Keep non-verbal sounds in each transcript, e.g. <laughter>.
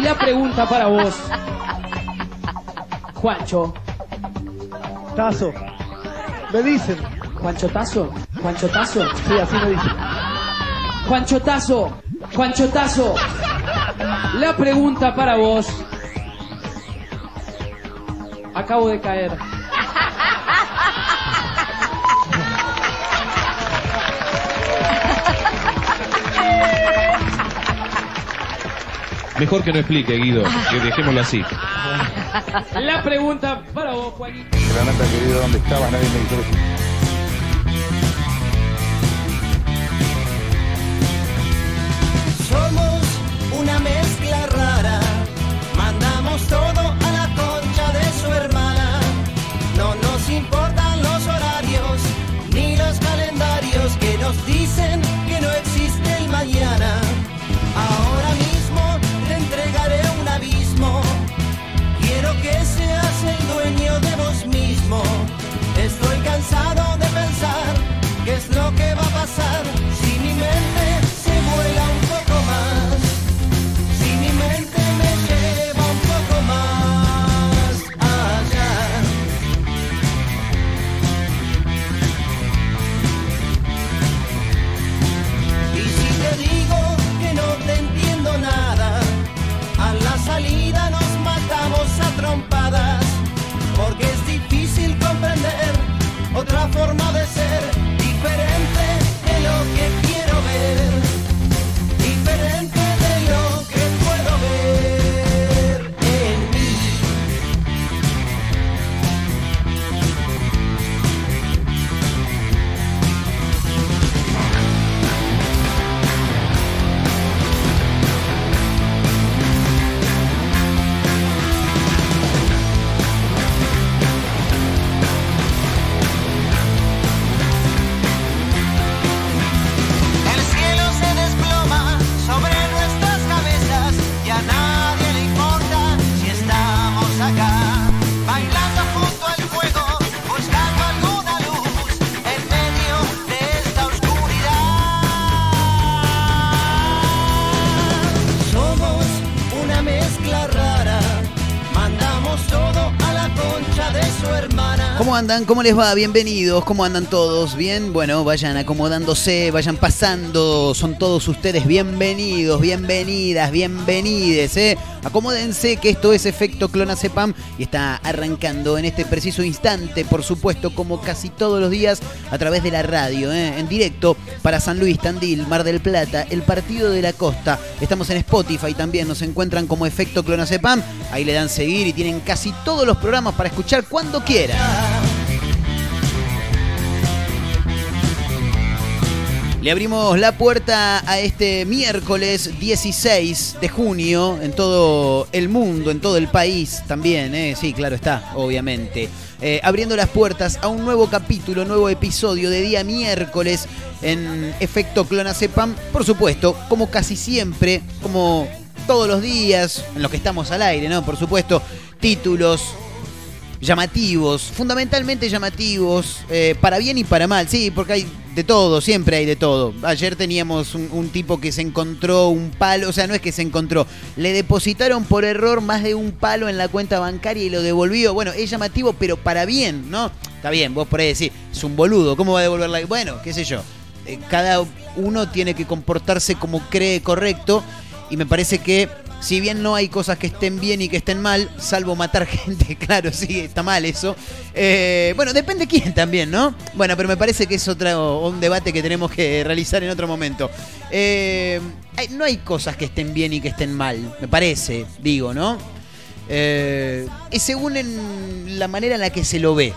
Y la pregunta para vos, Juancho. Tazo. Me dicen. ¿Juancho Tazo? ¿Juancho Tazo? Sí, así me dicen. Juancho Tazo, Juancho Tazo. La pregunta para vos. Acabo de caer. Mejor que no explique, Guido, que dejémoslo así. La pregunta para vos, Juanito. Granata querido, ¿dónde estabas? Nadie me dijo ¿Cómo les va? Bienvenidos. ¿Cómo andan todos? ¿Bien? Bueno, vayan acomodándose, vayan pasando. Son todos ustedes bienvenidos, bienvenidas, bienvenides. ¿eh? Acomódense que esto es Efecto Clonazepam y está arrancando en este preciso instante, por supuesto, como casi todos los días, a través de la radio, ¿eh? en directo para San Luis, Tandil, Mar del Plata, el Partido de la Costa. Estamos en Spotify también, nos encuentran como Efecto Clonazepam. Ahí le dan seguir y tienen casi todos los programas para escuchar cuando quieran. Le abrimos la puerta a este miércoles 16 de junio en todo el mundo, en todo el país también, ¿eh? sí, claro está, obviamente. Eh, abriendo las puertas a un nuevo capítulo, nuevo episodio de día miércoles en Efecto Clonazepam. Por supuesto, como casi siempre, como todos los días en los que estamos al aire, ¿no? Por supuesto, títulos, llamativos, fundamentalmente llamativos, eh, para bien y para mal, sí, porque hay de todo, siempre hay de todo. Ayer teníamos un, tipo que se encontró un palo, o sea, no es que se encontró, le depositaron por error más de un palo en la cuenta bancaria y lo devolvió. Bueno, es llamativo, pero para bien, ¿no? Está bien, vos por ahí decís, es un boludo, ¿cómo va a devolverla? Bueno, qué sé yo. Eh, cada uno tiene que comportarse como cree correcto y me parece que si bien no hay cosas que estén bien y que estén mal, salvo matar <laughs> gente, claro, sí, está mal eso. Eh, bueno, depende quién también, ¿no? Bueno, pero me parece que es otro un debate que tenemos que realizar en otro momento. Eh, no hay cosas que estén bien y que estén mal, me parece, digo, ¿no? Eh, es según en la manera en la que se lo ve,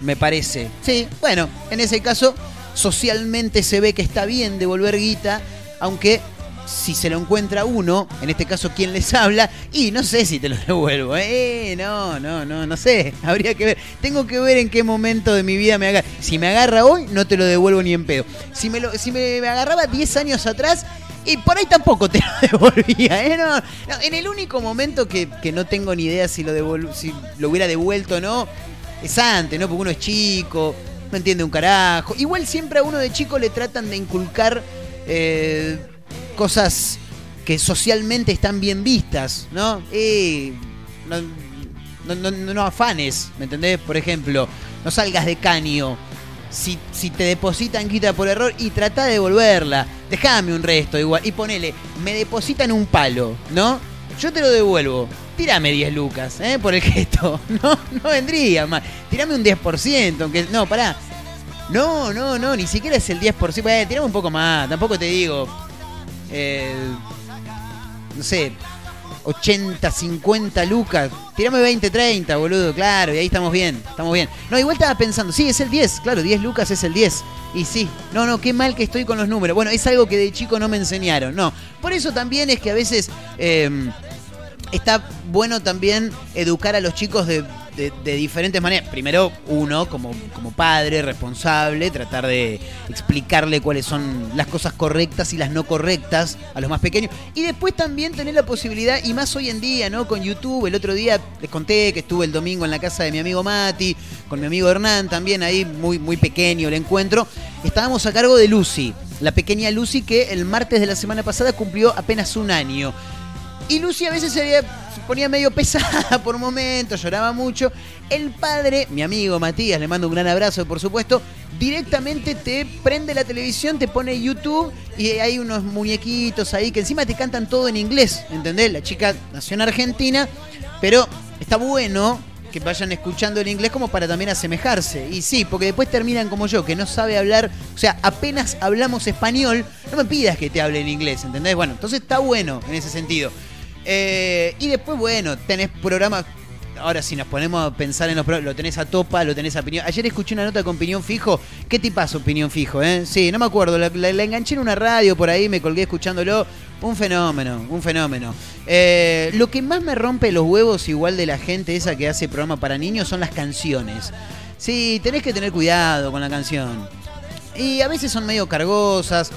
me parece. Sí, bueno, en ese caso, socialmente se ve que está bien devolver guita, aunque si se lo encuentra uno, en este caso quien les habla, y no sé si te lo <laughs> devuelvo, eh, no, no, no, no sé, <laughs> habría que ver, tengo que ver en qué momento de mi vida me agarra, si me agarra hoy, no te lo devuelvo ni en pedo, si me, lo, si me, agarraba 10 años atrás, y por ahí tampoco te <laughs> lo devolvía, ¿eh? No, no, en el único momento que, que no tengo ni idea si lo, si lo hubiera devuelto o no, es antes, ¿no? Porque uno es chico, no entiende un carajo. Igual siempre a uno de chico le tratan de inculcar eh, cosas que socialmente están bien vistas, ¿no? Eh, no, afanes, ¿me entendés? Por ejemplo, no salgas de caño. Si, si te depositan quita por error y trata de devolverla. Déjame un resto igual. Y ponele, me depositan un palo, ¿no? Yo te lo devuelvo. Tírame 10 lucas, ¿eh? Por el gesto. <laughs> No, no vendría más. Tírame un 10%, aunque. No, pará. No, no, no, ni siquiera es el 10%. Bueno, tirame un poco más. Tampoco te digo. Eh, no sé. 80, 50 lucas. Tirame 20, 30, boludo, claro, y ahí estamos bien, estamos bien. No, igual estaba pensando, sí, es el 10, claro, 10 lucas es el 10. Y sí, no, no, qué mal que estoy con los números. Bueno, es algo que de chico no me enseñaron, no. Por eso también es que a veces eh, está bueno también educar a los chicos de, de- diferentes maneras. Primero, uno, como, como padre responsable, tratar de explicarle cuáles son las cosas correctas y las no correctas a los más pequeños. Y después también tener la posibilidad, y más hoy en día, ¿no? Con YouTube. El otro día les conté que estuve el domingo en la casa de mi amigo Mati, con mi amigo Hernán también, ahí muy, muy pequeño el encuentro. Estábamos a cargo de Lucy, la pequeña Lucy que el martes de la semana pasada cumplió apenas un año. Y Lucy a veces se, ponía medio pesada <laughs> por momentos, lloraba mucho. El padre, mi amigo Matías, le mando un gran abrazo, por supuesto, directamente te prende la televisión, te pone YouTube y hay unos muñequitos ahí que encima te cantan todo en inglés, ¿entendés? La chica nació en Argentina, pero está bueno que vayan escuchando el inglés como para también asemejarse. Y sí, porque después terminan como yo, que no sabe hablar, o sea, apenas hablamos español, no me pidas que te hable en inglés, ¿entendés? Bueno, entonces está bueno en ese sentido. Eh, y después, bueno, tenés programas. Ahora, si nos ponemos a pensar en los programas, lo tenés a Topa, lo tenés a Piñón. Ayer escuché una nota con Piñón Fijo. ¿Qué tipazo Piñón Fijo, eh? Sí, no me acuerdo. La, enganché en una radio por ahí, me colgué escuchándolo. Un fenómeno, un fenómeno. Eh, lo que más me rompe los huevos, igual de la gente esa que hace programa para niños, son las canciones. Sí, tenés que tener cuidado con la canción. Y a veces son medio cargosas.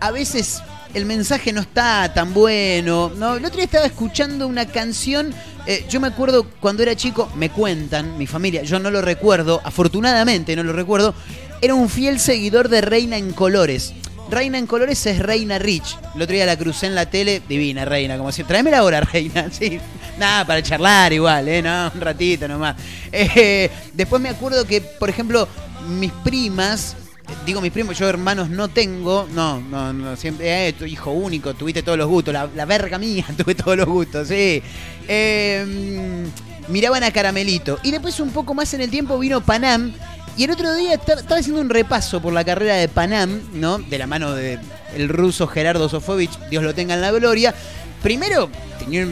A veces el mensaje no está tan bueno. No, el otro día estaba escuchando una canción. eh, yo me acuerdo cuando era chico, me cuentan, mi familia, yo no lo recuerdo, afortunadamente no lo recuerdo. Era un fiel seguidor de Reina en Colores. Reina en Colores es Reina Rich. El otro día la crucé en la tele, divina Reina, como si. Tráemela ahora, <laughs> Reina. Sí. Nada, para charlar igual, ¿eh? No, un ratito nomás. Eh, después me acuerdo que, por ejemplo, mis primas digo mis primos, yo hermanos no tengo, no, no, no, siempre, eh, tu hijo único, tuviste todos los gustos, la, la verga mía, <laughs> tuve todos los gustos, sí. Eh, miraban a Caramelito. Y después un poco más en el tiempo vino Panam. Y el otro día esta- estaba haciendo un repaso por la carrera de Panam, ¿no? De la mano de el ruso Gerardo Sofovich, Dios lo tenga en la gloria. Primero, tenía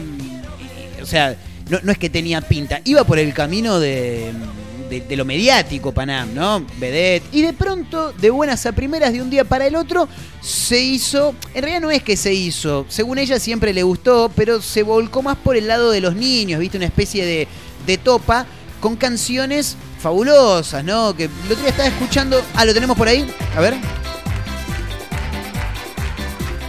o sea, no, no es que tenía pinta, iba por el camino de, de, lo mediático Panam, ¿no? Vedette. Y de pronto, de buenas a primeras, de un día para el otro, se hizo. En realidad no es que se hizo. Según ella siempre le gustó, pero se volcó más por el lado de los niños, ¿viste? Una especie de, de topa con canciones fabulosas, ¿no? Que el otro día estaba escuchando. Ah, lo tenemos por ahí. A ver.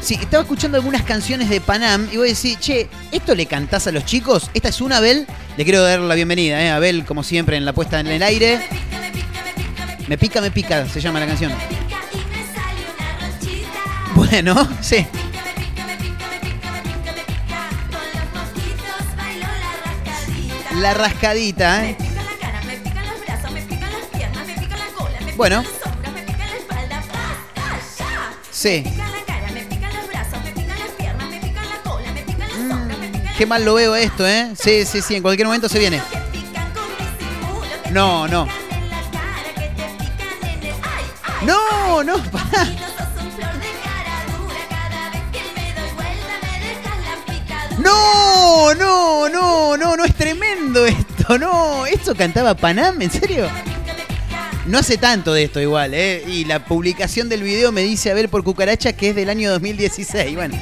Sí, estaba escuchando algunas canciones de Panam y voy a decir, che, ¿esto le cantás a los chicos? Esta es una Abel. Le quiero dar la bienvenida, ¿eh? Abel, como siempre, en la puesta en el aire. Me pica, me pica, se llama la canción. Bueno, <laughs> sí. La rascadita, ¿eh? Bueno. Sí. Qué mal lo veo esto, ¿eh? Sí, sí, sí, en cualquier momento se viene. No, no. No, no. <laughs> No, no, no, no, no es tremendo esto, no. ¿Esto cantaba Panam? ¿En serio? No hace tanto de esto igual, ¿eh? Y la publicación del video me dice a ver por cucaracha que es del año 2016. Bueno,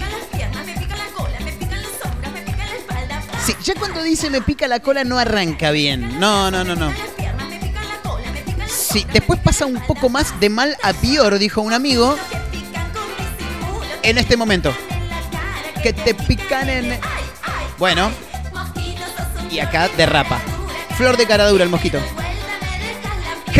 ya cuando dice me pica la cola no arranca bien. No, no, no, no. Sí, después pasa un poco más de mal a peor, dijo un amigo en este momento. Que te pican en... Bueno, y acá derrapa. Flor de cara dura el mosquito.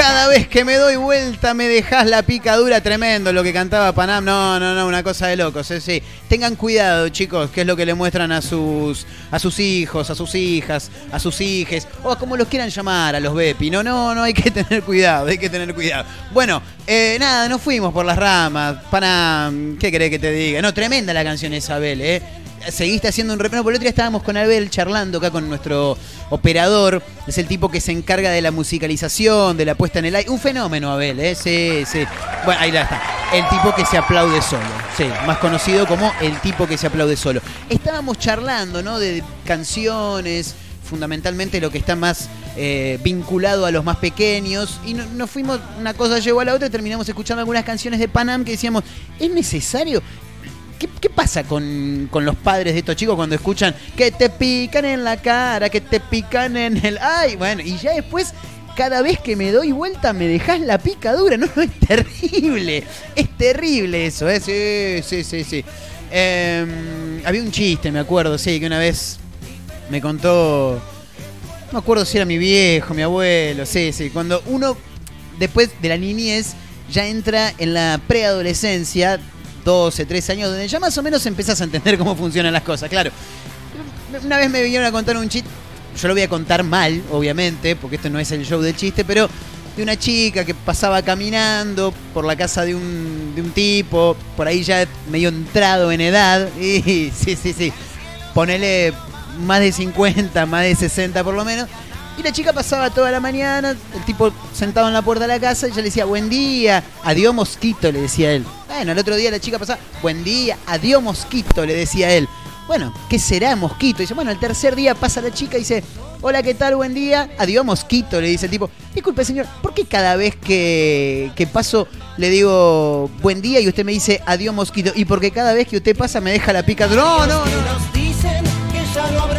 Cada vez que me doy vuelta me dejas la picadura tremendo lo que cantaba Panam. No, no, no, una cosa de locos, eh, sí. Tengan cuidado, chicos, que es lo que le muestran a sus a sus hijos, a sus hijas, a sus hijes o a como los quieran llamar a los Bepi. No, no, no hay que <laughs> tener cuidado, hay que tener cuidado. Bueno, eh, nada, nos fuimos por las ramas. Panam, ¿qué querés que te diga? No, tremenda la canción Isabel, eh seguiste haciendo un repeno. Por otro día estábamos con Abel charlando acá con nuestro operador. Es el tipo que se encarga de la musicalización, de la puesta en el aire. Un fenómeno, Abel, ¿eh? Sí, sí. Bueno, ahí está. El tipo que se aplaude solo. Sí, más conocido como el tipo que se aplaude solo. Estábamos charlando, ¿no? De canciones fundamentalmente lo que está más eh, vinculado a los más pequeños. Y nos no fuimos, una cosa llevó a la otra y terminamos escuchando algunas canciones de Panam que decíamos, ¿es necesario? ¿Qué, pasa con, los padres de estos chicos cuando escuchan que te pican en la cara, que te pican en el... Ay, bueno, y ya después cada vez que me doy vuelta me dejas la picadura. No, <laughs> no, es terrible. Es terrible eso, ¿eh? Sí, sí, sí, sí. Em, había un chiste, me acuerdo, sí, que una vez me contó... No me acuerdo si era mi viejo, mi abuelo, sí, sí. Cuando uno, después de la niñez, ya entra en la preadolescencia, 12, 13 años, donde ya más o menos empezás a entender cómo funcionan las cosas, claro. Una vez me vinieron a contar un chiste, yo lo voy a contar mal, obviamente, porque esto no es el show del chiste, pero de una chica que pasaba caminando por la casa de un, de un tipo, por ahí ya medio entrado en edad, <laughs> y sí, sí, sí, ponele más de 50, más de 60 por lo menos, y la chica pasaba toda la mañana, el tipo sentado en la puerta de la casa, y ella le decía, buen día, adiós mosquito, le decía él. Bueno, el otro día la chica pasaba, buen día, adiós mosquito, le decía él. Bueno, ¿qué será mosquito? Y dice, bueno, el tercer día pasa la chica y dice, hola, ¿qué tal? Buen día, adiós mosquito, le dice el tipo. Disculpe, señor, ¿por qué cada vez que, que paso le digo buen día y usted me dice adiós mosquito? Y porque cada vez que usted pasa me deja la pica. No, no, no.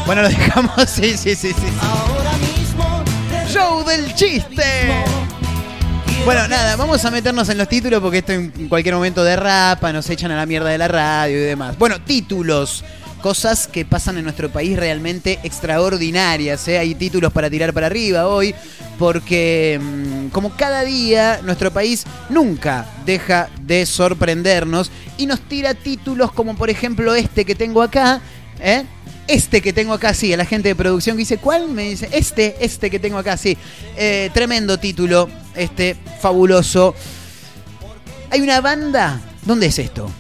Bueno, lo dejamos, <laughs> sí, sí, sí, sí show del chiste. Bueno, nada, vamos a meternos en los títulos porque esto en cualquier momento derrapa, nos echan a la mierda de la radio y demás. Bueno, títulos. Cosas que pasan en nuestro país realmente extraordinarias. ¿eh? Hay títulos para tirar para arriba hoy, porque mm, como cada día nuestro país nunca deja de sorprendernos y nos tira títulos como por ejemplo este que tengo acá, ¿eh? Este que tengo acá, sí, a la gente de producción que dice, ¿cuál? Me dice, este, este que tengo acá, sí. Eh, tremendo título, este, fabuloso. Hay una banda, ¿dónde es esto?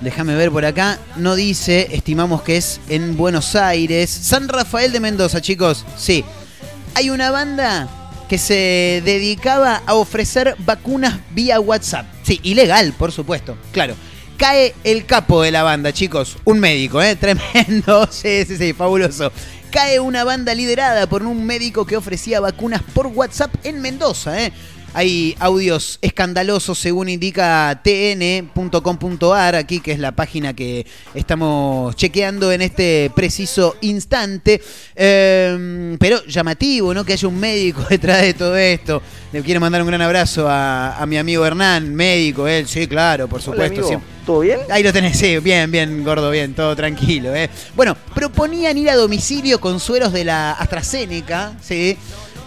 Déjame ver por acá, no dice, estimamos que es en Buenos Aires. San Rafael de Mendoza, chicos, sí. Hay una banda que se dedicaba a ofrecer vacunas vía WhatsApp. Sí, ilegal, por supuesto, claro cae el capo de la banda, chicos. Un médico, ¿eh? <laughs> Tremendo. Sí, sí, sí, fabuloso. Cae una banda liderada por un médico que ofrecía vacunas por WhatsApp en Mendoza, ¿eh? Hay audios escandalosos según indica tn.com.ar aquí, que es la página que estamos chequeando en este preciso instante. Em, pero llamativo, ¿no? Que haya un médico <laughs> detrás de todo esto. Le quiero mandar un gran abrazo a, mi amigo Hernán, médico, él, sí, claro, por supuesto. ¿Todo bien? Ahí lo tenés, sí, bien, bien, gordo, bien, todo tranquilo. ¿eh? Bueno, proponían ir a domicilio con sueros de la AstraZeneca, ¿sí?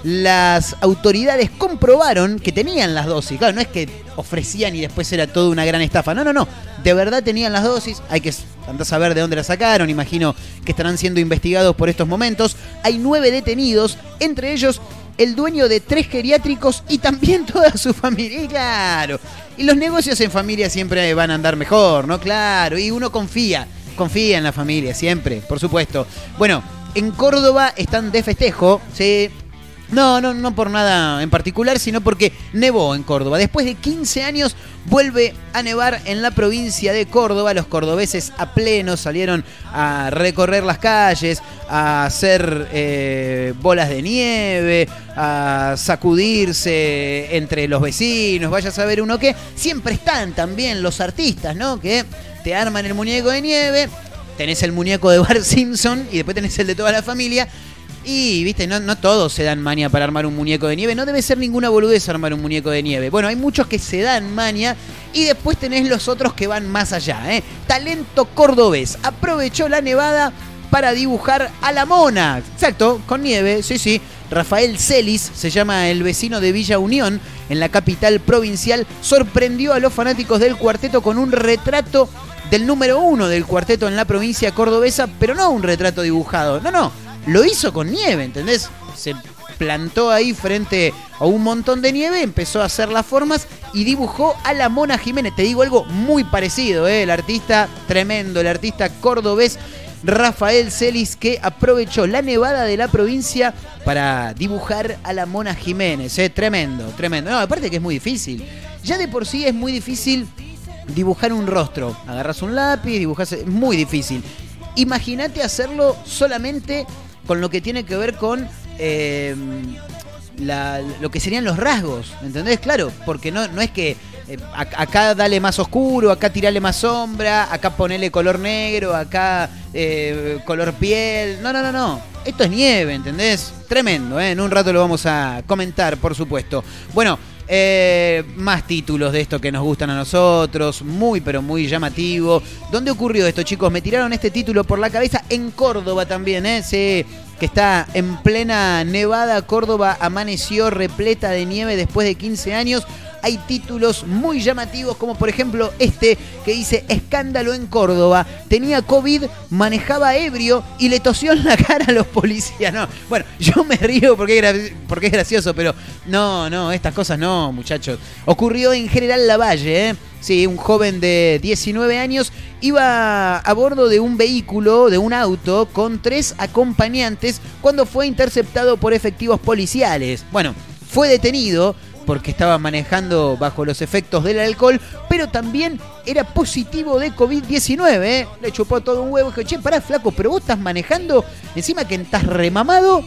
Las autoridades comprobaron que tenían las dosis. Claro, no es que ofrecían y después era toda una gran estafa. No, no, no. De verdad tenían las dosis. Hay que andar saber de dónde las sacaron. Imagino que estarán siendo investigados por estos momentos. Hay nueve detenidos, entre ellos el dueño de tres geriátricos y también <laughs> toda su familia. Y claro. Y los negocios en familia siempre van a andar mejor, ¿no? Claro. Y uno confía. Confía en la familia, siempre, por supuesto. Bueno, en Córdoba están de festejo, ¿sí? No, no, no por nada en particular, sino porque nevó en Córdoba. Después de 15 años vuelve a nevar en la provincia de Córdoba. Los cordobeses a pleno salieron a recorrer las calles, a hacer eh, bolas de nieve, a sacudirse entre los vecinos. Vaya a saber uno que siempre están también los artistas, ¿no? Que te arman el muñeco de nieve. Tenés el muñeco de Bart Simpson y después tenés el de toda la familia y, viste, no, no todos se dan mania para armar un muñeco de nieve. No debe ser ninguna boludez armar un muñeco de nieve. Bueno, hay muchos que se dan mania y después tenés los otros que van más allá. ¿eh? Talento cordobés. Aprovechó la nevada para dibujar a la mona. Exacto, con nieve, sí, sí. Rafael Celis, se llama el vecino de Villa Unión, en la capital provincial, sorprendió a los fanáticos del cuarteto con un retrato del número uno del cuarteto en la provincia cordobesa, pero no un retrato dibujado, no, no, lo hizo con nieve, ¿entendés? Se plantó ahí frente a un montón de nieve, empezó a hacer las formas y dibujó a la Mona Jiménez. Te digo algo muy parecido, ¿eh? el artista tremendo, el artista cordobés Rafael Celis que aprovechó la nevada de la provincia para dibujar a la Mona Jiménez. ¿eh? Tremendo, tremendo. No, aparte que es muy difícil. Ya de por sí es muy difícil dibujar un rostro. Agarras un lápiz, dibujas. Es muy difícil. Imagínate hacerlo solamente con lo que tiene que ver con eh, la- lo que serían los rasgos, ¿entendés? Claro, porque no, no es que eh, ac- acá dale más oscuro, acá tirale más sombra, acá ponele color negro, acá eh, color piel. No, no, no, no. Esto es nieve, ¿entendés? Tremendo, ¿eh? En un rato lo vamos a comentar, por supuesto. Bueno, eh, más títulos de esto que nos gustan a nosotros, muy pero muy llamativo. ¿Dónde ocurrió esto, chicos? Me tiraron este título por la cabeza en Córdoba también, ¿eh? Sí, que está en plena nevada. Córdoba amaneció repleta de nieve después de 15 años. Hay títulos muy llamativos, como por ejemplo este que dice Escándalo en Córdoba. Tenía COVID, manejaba ebrio y le tosió en la <laughs> cara a los policías. No, bueno, yo me río porque es, porque es gracioso, pero no, no, estas cosas no, muchachos. Ocurrió en General Lavalle, ¿eh? Sí, un joven de 19 años iba a bordo de un vehículo, de un auto, con tres acompañantes cuando fue interceptado por efectivos policiales. Bueno, fue detenido porque estaba manejando bajo los efectos del alcohol, pero también era positivo de COVID-19. ¿eh? Le chupó todo un huevo y dijo, che, pará, flaco, pero vos estás manejando, encima que estás remamado,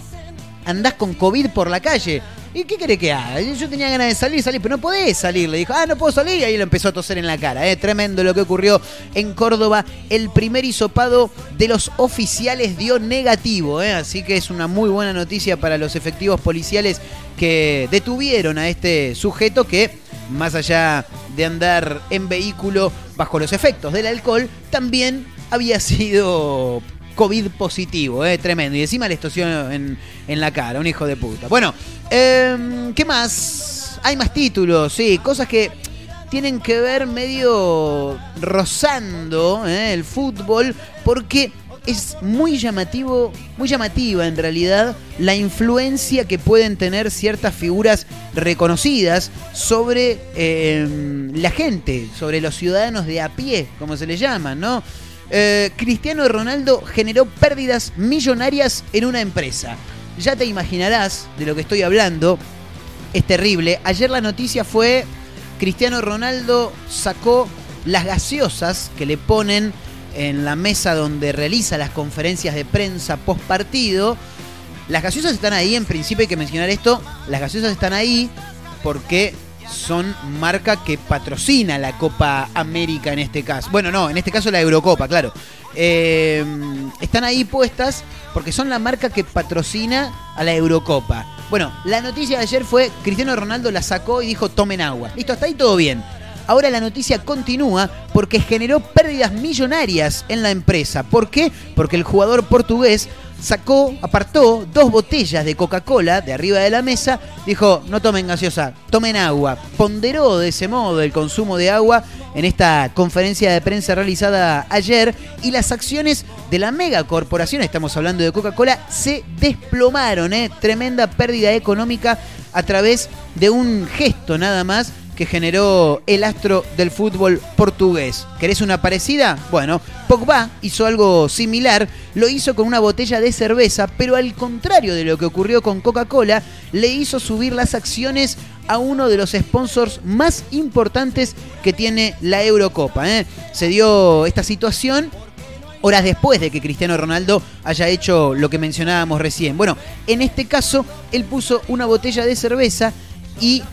andás con COVID por la calle. ¿Y qué querés que haga? Yo tenía ganas de salir, salir, pero no podés salir. Le dijo, ah, no puedo salir. Y ahí lo empezó a toser en la cara. ¿eh? Tremendo lo que ocurrió en Córdoba. El primer hisopado de los oficiales dio negativo. ¿eh? Así que es una muy buena noticia para los efectivos policiales que detuvieron a este sujeto que, más allá de andar en vehículo bajo los efectos del alcohol, también había sido COVID positivo, eh, tremendo. Y encima le tosió en, en la cara, un hijo de puta. Bueno, em, ¿qué más? Hay más títulos, sí, cosas que tienen que ver medio rozando eh, el fútbol, porque es muy llamativo, muy llamativa en realidad la influencia que pueden tener ciertas figuras reconocidas sobre em, la gente, sobre los ciudadanos de a pie, como se les llama, ¿no? Eh, Cristiano Ronaldo generó pérdidas millonarias en una empresa. Ya te imaginarás de lo que estoy hablando. Es terrible. Ayer la noticia fue Cristiano Ronaldo sacó las gaseosas que le ponen en la mesa donde realiza las conferencias de prensa post partido. Las gaseosas están ahí, en principio hay que mencionar esto. Las gaseosas están ahí porque son marca que patrocina la Copa América en este caso. Bueno, no, en este caso la Eurocopa, claro. Eh, están ahí puestas porque son la marca que patrocina a la Eurocopa. Bueno, la noticia de ayer fue Cristiano Ronaldo la sacó y dijo tomen agua. Listo, hasta ahí todo bien. Ahora la noticia continúa porque generó pérdidas millonarias en la empresa. ¿Por qué? Porque el jugador portugués sacó, apartó dos botellas de Coca-Cola de arriba de la mesa, dijo, no tomen gaseosa, tomen agua. Ponderó de ese modo el consumo de agua en esta conferencia de prensa realizada ayer y las acciones de la megacorporación, estamos hablando de Coca-Cola, se desplomaron. ¿eh? Tremenda pérdida económica a través de un gesto nada más que generó el astro del fútbol portugués. ¿Querés una parecida? Bueno, Pogba hizo algo similar, lo hizo con una botella de cerveza, pero al contrario de lo que ocurrió con Coca-Cola, le hizo subir las acciones a uno de los sponsors más importantes que tiene la Eurocopa. ¿eh? Se dio esta situación horas después de que Cristiano Ronaldo haya hecho lo que mencionábamos recién. Bueno, en este caso, él puso una botella de cerveza y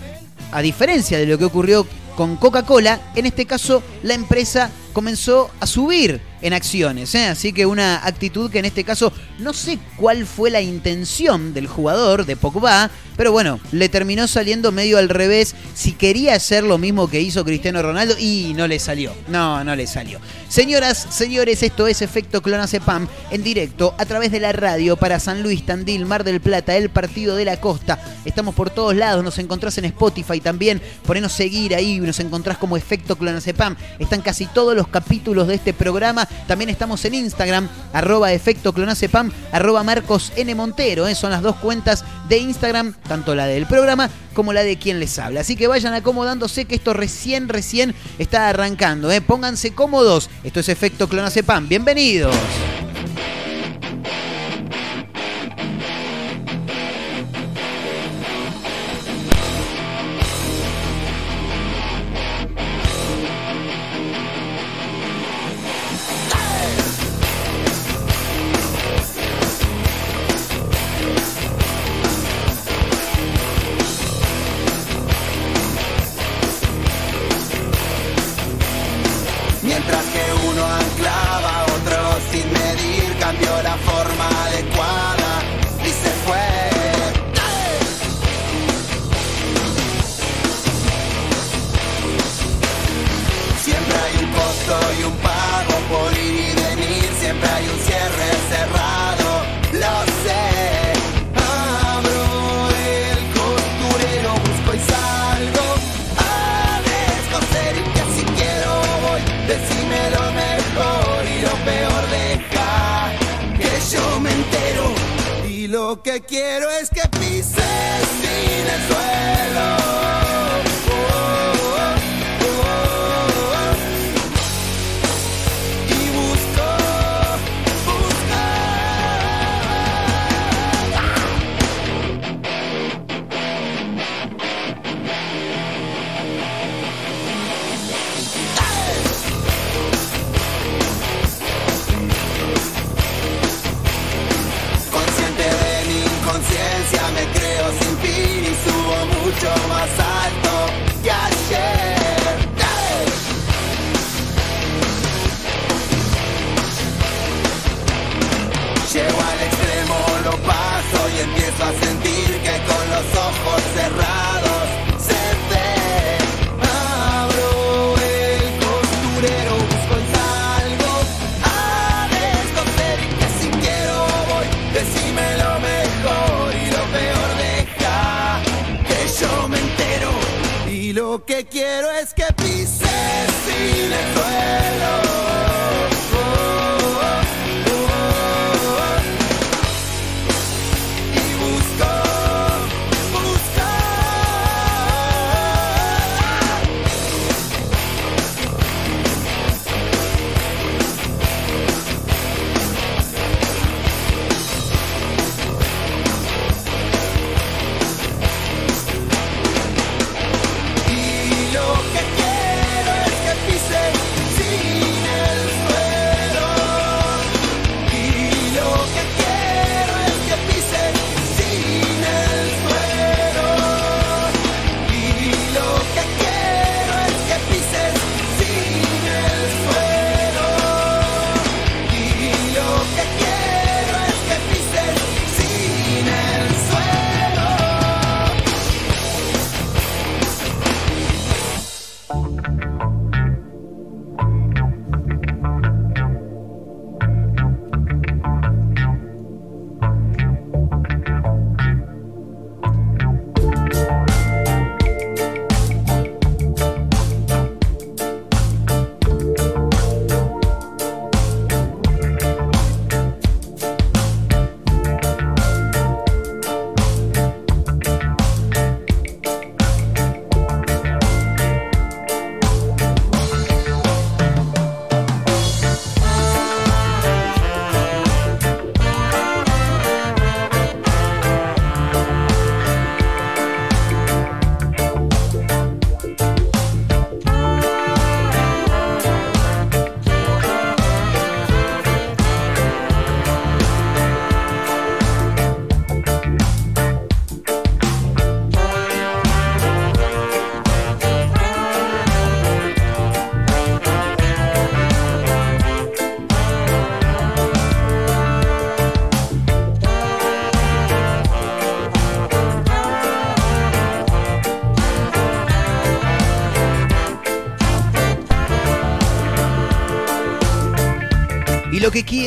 a diferencia de lo que ocurrió con Coca-Cola, en este caso la empresa comenzó a subir en acciones. ¿eh? Así que una actitud que en este caso no sé cuál fue la intención del jugador de Pogba, pero bueno, le terminó saliendo medio al revés. Si quería hacer lo mismo que hizo Cristiano Ronaldo y no le salió. No, no le salió. Señoras, señores, esto es Efecto Clonacepam en directo a través de la radio para San Luis, Tandil, Mar del Plata, el Partido de la Costa. Estamos por todos lados, nos encontrás en Spotify también. Ponenos seguir ahí, nos encontrás como Efecto Clonacepam. Están casi todos los capítulos de este programa. También estamos en Instagram, arroba Efecto Clonacepam, arroba Marcos N. Montero. ¿eh? Son las dos cuentas de Instagram, tanto la del programa como la de quien les habla. Así que vayan acomodándose que esto recién, recién está arrancando. ¿eh? Pónganse cómodos. Esto es Efecto Clonacepam. Bienvenidos.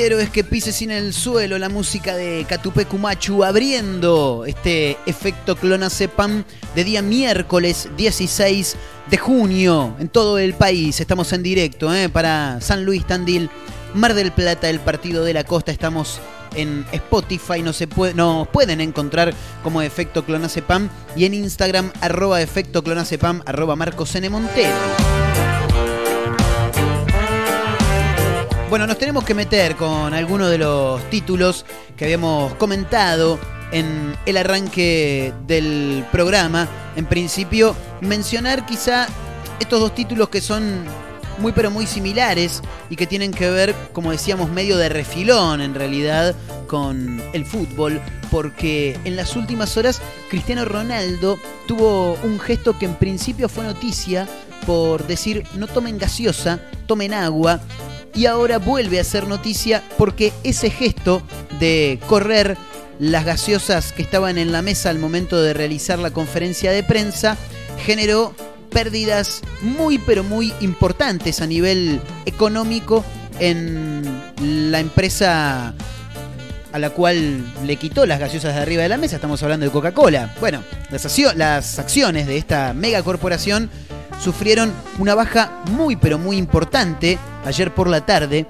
Quiero es que pises en el suelo la música de Catupe Kumachu abriendo este efecto clonazepam de día miércoles 16 de junio en todo el país. Estamos en directo ¿eh? para San Luis Tandil, Mar del Plata, el Partido de la Costa. Estamos en Spotify, no se nos pueden encontrar como efecto clonazepam y en Instagram arroba efecto clonazepam arroba Marcos N. Montero. Bueno, nos tenemos que meter con algunos de los títulos que habíamos comentado en el arranque del programa. En principio, mencionar quizá estos dos títulos que son muy pero muy similares y que tienen que ver, como decíamos, medio de refilón en realidad con el fútbol, porque en las últimas horas Cristiano Ronaldo tuvo un gesto que en principio fue noticia por decir no tomen gaseosa, tomen agua, y ahora vuelve a ser noticia porque ese gesto de correr las gaseosas que estaban en la mesa al momento de realizar la conferencia de prensa generó pérdidas muy pero muy importantes a nivel económico en la empresa a la cual le quitó las gaseosas de arriba de la mesa, estamos hablando de Coca-Cola. Bueno, las, acciones de esta megacorporación sufrieron una baja muy pero muy importante ayer por la tarde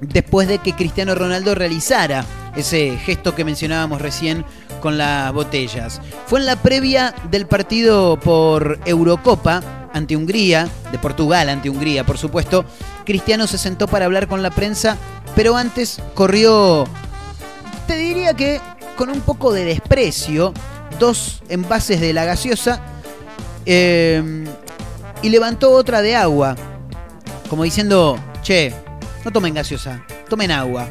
después de que Cristiano Ronaldo realizara ese gesto que mencionábamos recién con las botellas. Fue en la previa del partido por Eurocopa ante Hungría, de Portugal ante Hungría, por supuesto. Cristiano se sentó para hablar con la prensa, pero antes corrió, te diría que con un poco de desprecio, dos envases de la gaseosa eh, y levantó otra de agua, como diciendo, che, no tomen gaseosa, tomen agua.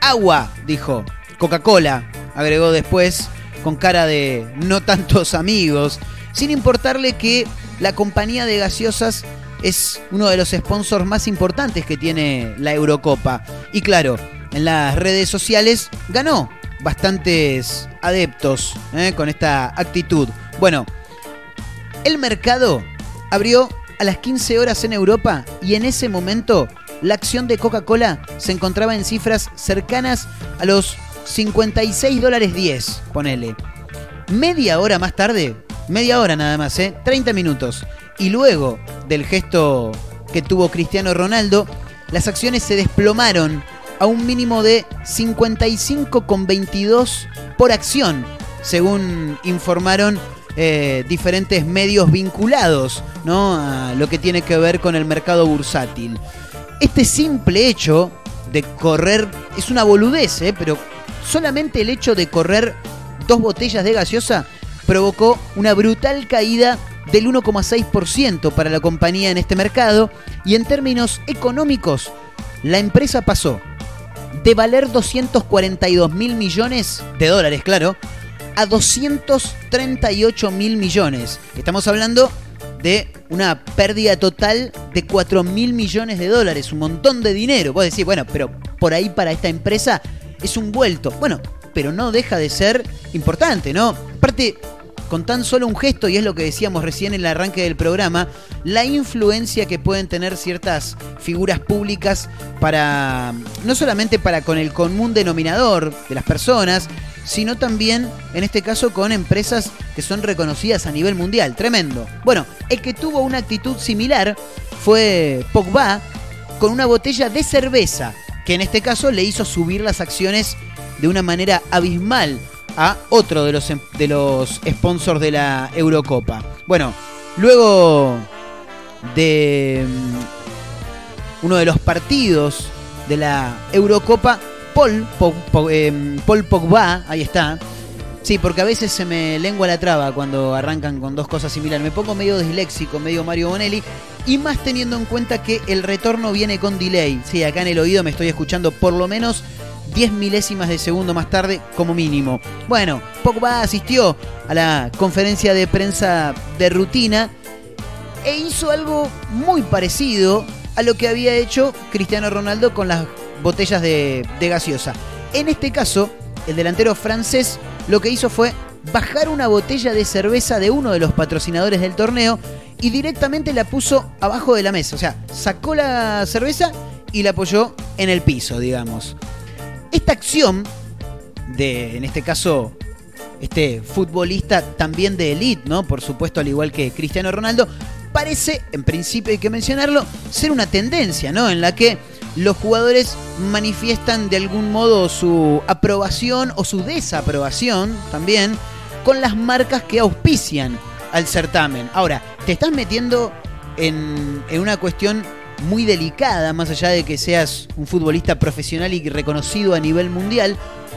Agua, dijo. Coca-Cola, agregó después, con cara de no tantos amigos, sin importarle que la compañía de gaseosas es uno de los sponsors más importantes que tiene la Eurocopa. Y claro, en las redes sociales ganó bastantes adeptos ¿eh? con esta actitud. Bueno, el mercado abrió a las 15 horas en Europa y en ese momento la acción de Coca-Cola se encontraba en cifras cercanas a los 56 dólares 10, ponele. Media hora más tarde, media hora nada más, ¿eh? 30 minutos. Y luego del gesto que tuvo Cristiano Ronaldo, las acciones se desplomaron a un mínimo de 55,22 por acción, según informaron eh, diferentes medios vinculados ¿no? a lo que tiene que ver con el mercado bursátil. Este simple hecho de correr es una boludez, ¿eh? pero solamente el hecho de correr dos botellas de gaseosa provocó una brutal caída del 1,6% para la compañía en este mercado y en términos económicos la empresa pasó de valer 242 mil millones de dólares, claro, a 238 mil millones. Estamos hablando de una pérdida total de 4 mil millones de dólares, un montón de dinero. Vos decís, bueno, pero por ahí para esta empresa es un vuelto. Bueno, pero no deja de ser importante, ¿no? Aparte, con tan solo un gesto, y es lo que decíamos recién en el arranque del programa, la influencia que pueden tener ciertas figuras públicas para, no solamente para con el común denominador de las personas, sino también, en este caso, con empresas que son reconocidas a nivel mundial. Tremendo. Bueno, el que tuvo una actitud similar fue Pogba con una botella de cerveza, que en este caso le hizo subir las acciones de una manera abismal a otro de los, em, de los sponsors de la Eurocopa. Bueno, luego de mm, uno de los partidos de la Eurocopa, Paul, em, Paul Pogba, ahí está. Sí, porque a veces se me lengua la traba cuando arrancan con dos cosas similares. Me pongo medio disléxico, medio Mario Bonelli. Y más teniendo en cuenta que el retorno viene con delay. Sí, acá en el oído me estoy escuchando por lo menos 10 milésimas de segundo más tarde como mínimo. Bueno, Pogba asistió a la conferencia de prensa de rutina e hizo algo muy parecido a lo que había hecho Cristiano Ronaldo con las botellas de, gaseosa. En este caso, el delantero francés lo que hizo fue bajar una botella de cerveza de uno de los patrocinadores del torneo y directamente la puso abajo de la mesa. O sea, sacó la cerveza y la apoyó en el piso, digamos. Esta acción de, en este caso, este futbolista también de elite, ¿no? Por supuesto, al igual que Cristiano Ronaldo, parece, en principio hay que mencionarlo, ser una tendencia, ¿no? En la que los jugadores manifiestan de algún modo su aprobación o su desaprobación también con las marcas que auspician al certamen. Ahora, te estás metiendo en, una cuestión muy delicada, más allá de que seas un futbolista profesional y reconocido a nivel mundial,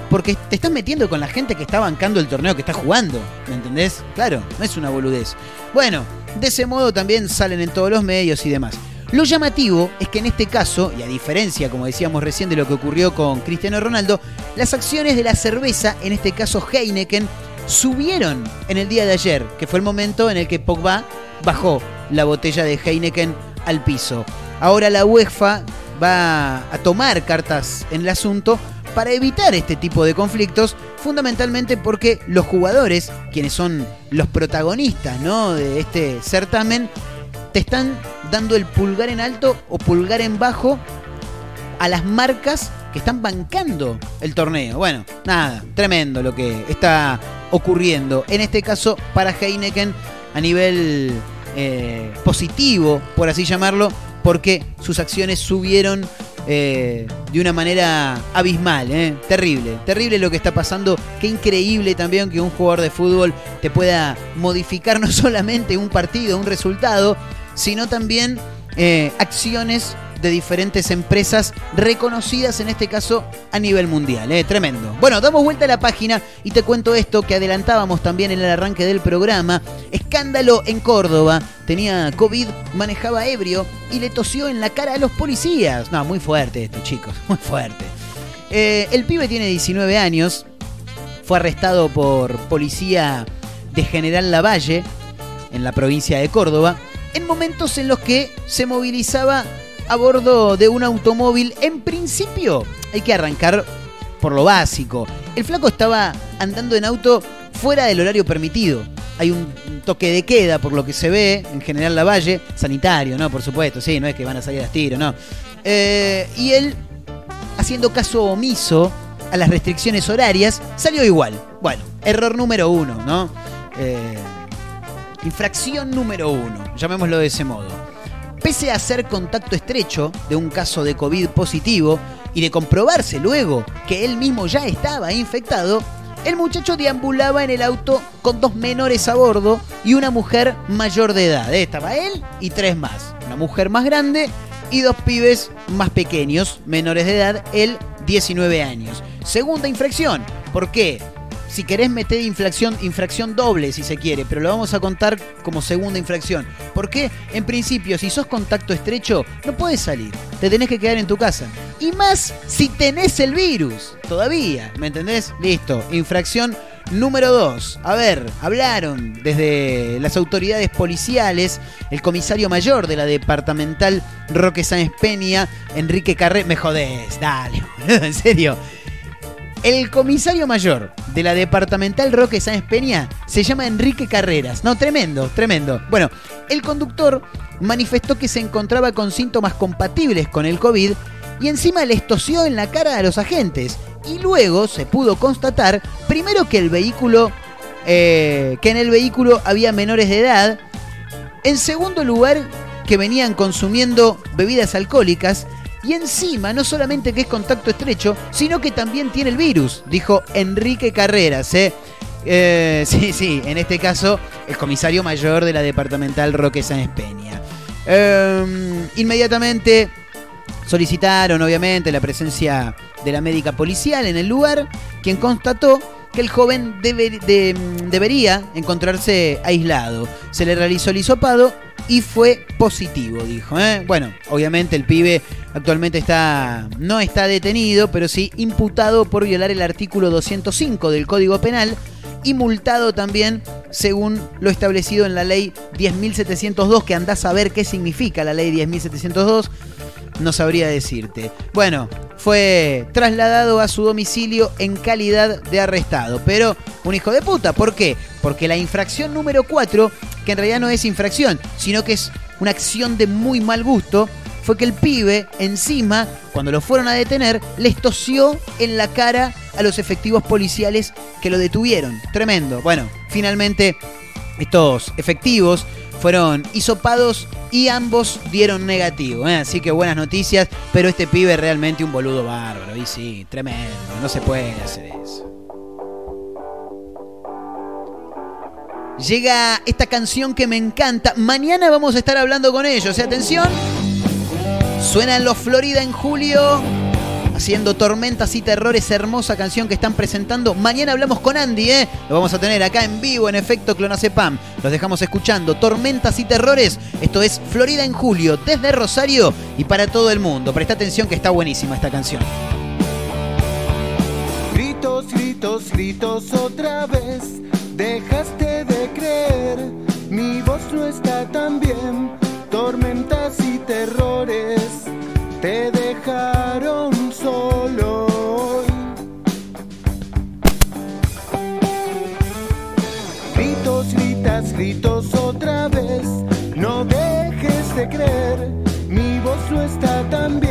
porque te estás metiendo con la gente que está bancando el torneo que está jugando, ¿me entendés? Claro, no es una boludez. Bueno, de ese modo también salen en todos los medios y demás. Lo llamativo es que en este caso, y a diferencia, como decíamos recién, de lo que ocurrió con Cristiano Ronaldo, las acciones de la cerveza, en este caso Heineken, subieron en el día de ayer, que fue el momento en el que Pogba bajó la botella de Heineken al piso. Ahora la UEFA va a tomar cartas en el asunto para evitar este tipo de conflictos, fundamentalmente porque los jugadores, quienes son los protagonistas ¿no? de este certamen, te están dando el pulgar en alto o pulgar en bajo a las marcas que están bancando el torneo. Bueno, nada, tremendo lo que está ocurriendo. En este caso, para Heineken, a nivel eh, positivo, por así llamarlo, porque sus acciones subieron eh, de una manera abismal, ¿eh? terrible, terrible lo que está pasando, qué increíble también que un jugador de fútbol te pueda modificar no <laughs> solamente un partido, un resultado, sino también eh, acciones de diferentes empresas reconocidas en este caso a nivel mundial. ¿eh? Tremendo. Bueno, damos vuelta a la página y te cuento esto que adelantábamos también en el arranque del programa. Escándalo en Córdoba. Tenía COVID, manejaba ebrio y le tosió en la cara a los policías. No, muy fuerte esto, chicos, <laughs> muy fuerte. Eh, el pibe tiene 19 años, fue arrestado por policía de General Lavalle en la provincia de Córdoba en momentos en los que se movilizaba a bordo de un automóvil. En principio, hay que arrancar por lo básico. El flaco estaba andando en auto fuera del horario permitido. Hay un toque de queda, por lo que se ve, en general la valle, sanitario, ¿no? Por supuesto, sí, no es que van a salir a tiro, ¿no? Eh, y él, haciendo caso omiso a las restricciones horarias, salió igual. Bueno, error número uno, ¿no? Eh, infracción número uno, llamémoslo de ese modo. Pese a ser contacto estrecho de un caso de COVID positivo y de comprobarse luego que él mismo ya estaba infectado, el muchacho deambulaba en el auto con dos menores a bordo y una mujer mayor de edad. Estaba él y tres más. Una mujer más grande y dos pibes más pequeños, menores de edad, él 19 años. Segunda infracción. ¿Por qué? Si querés meter infracción, infracción doble si se quiere, pero lo vamos a contar como segunda infracción. Porque en principio, si sos contacto estrecho, no puedes salir. Te tenés que quedar en tu casa. Y más si tenés el virus. Todavía, ¿me entendés? Listo. Infracción número 2. A ver, hablaron desde las autoridades policiales, el comisario mayor de la departamental Roque Sáenz Peña, Enrique Carré. Me jodés, dale, <laughs> en serio. El comisario mayor de la departamental Roque Sáenz Peña se llama Enrique Carreras. No, tremendo, tremendo. Bueno, el conductor manifestó que se encontraba con síntomas compatibles con el COVID y encima les tosió en la cara a los agentes. Y luego se pudo constatar, primero que el vehículo, eh, que en el vehículo había menores de edad. En segundo lugar, que venían consumiendo bebidas alcohólicas. Y encima, no solamente que es contacto estrecho, sino que también tiene el virus, dijo Enrique Carreras. ¿eh? Eh, sí, sí, en este caso, el comisario mayor de la departamental Roque Sáenz Peña. Eh, inmediatamente solicitaron, obviamente, la presencia de la médica policial en el lugar, quien constató que el joven debe- de- debería encontrarse aislado. Se le realizó el hisopado y fue positivo, dijo. ¿eh? Bueno, obviamente el pibe actualmente está no está detenido, pero sí imputado por violar el artículo 205 del Código Penal y multado también según lo establecido en la ley 10.702, que andás a ver qué significa la ley 10.702 no sabría decirte. Bueno, fue trasladado a su domicilio en calidad de arrestado. Pero un hijo de puta, ¿por qué? Porque la infracción número 4, que en realidad no es infracción, sino que es una acción de muy mal gusto, fue que el pibe encima, cuando lo fueron a detener, les tosió en la cara a los efectivos policiales que lo detuvieron. Tremendo. Bueno, finalmente estos efectivos fueron hisopados y ambos dieron negativo. ¿eh? Así que buenas noticias, pero este pibe es realmente un boludo bárbaro. Y sí, tremendo. No se puede hacer eso. Llega esta canción que me encanta. Mañana vamos a estar hablando con ellos. ¿eh? Atención. Suena en los Florida en julio. Haciendo tormentas y terrores, hermosa canción que están presentando. Mañana hablamos con Andy, ¿eh? Lo vamos a tener acá en vivo en efecto Clonacepam. Los dejamos escuchando. Tormentas y terrores. Esto es Florida en julio, desde Rosario y para todo el mundo. Presta atención que está buenísima esta canción. Gritos, gritos, gritos otra vez. Dejaste de creer, mi voz no está tan bien. Tormentas y terrores te dejaron Gritos, gritas, gritos otra vez. No dejes de creer, mi voz no está tan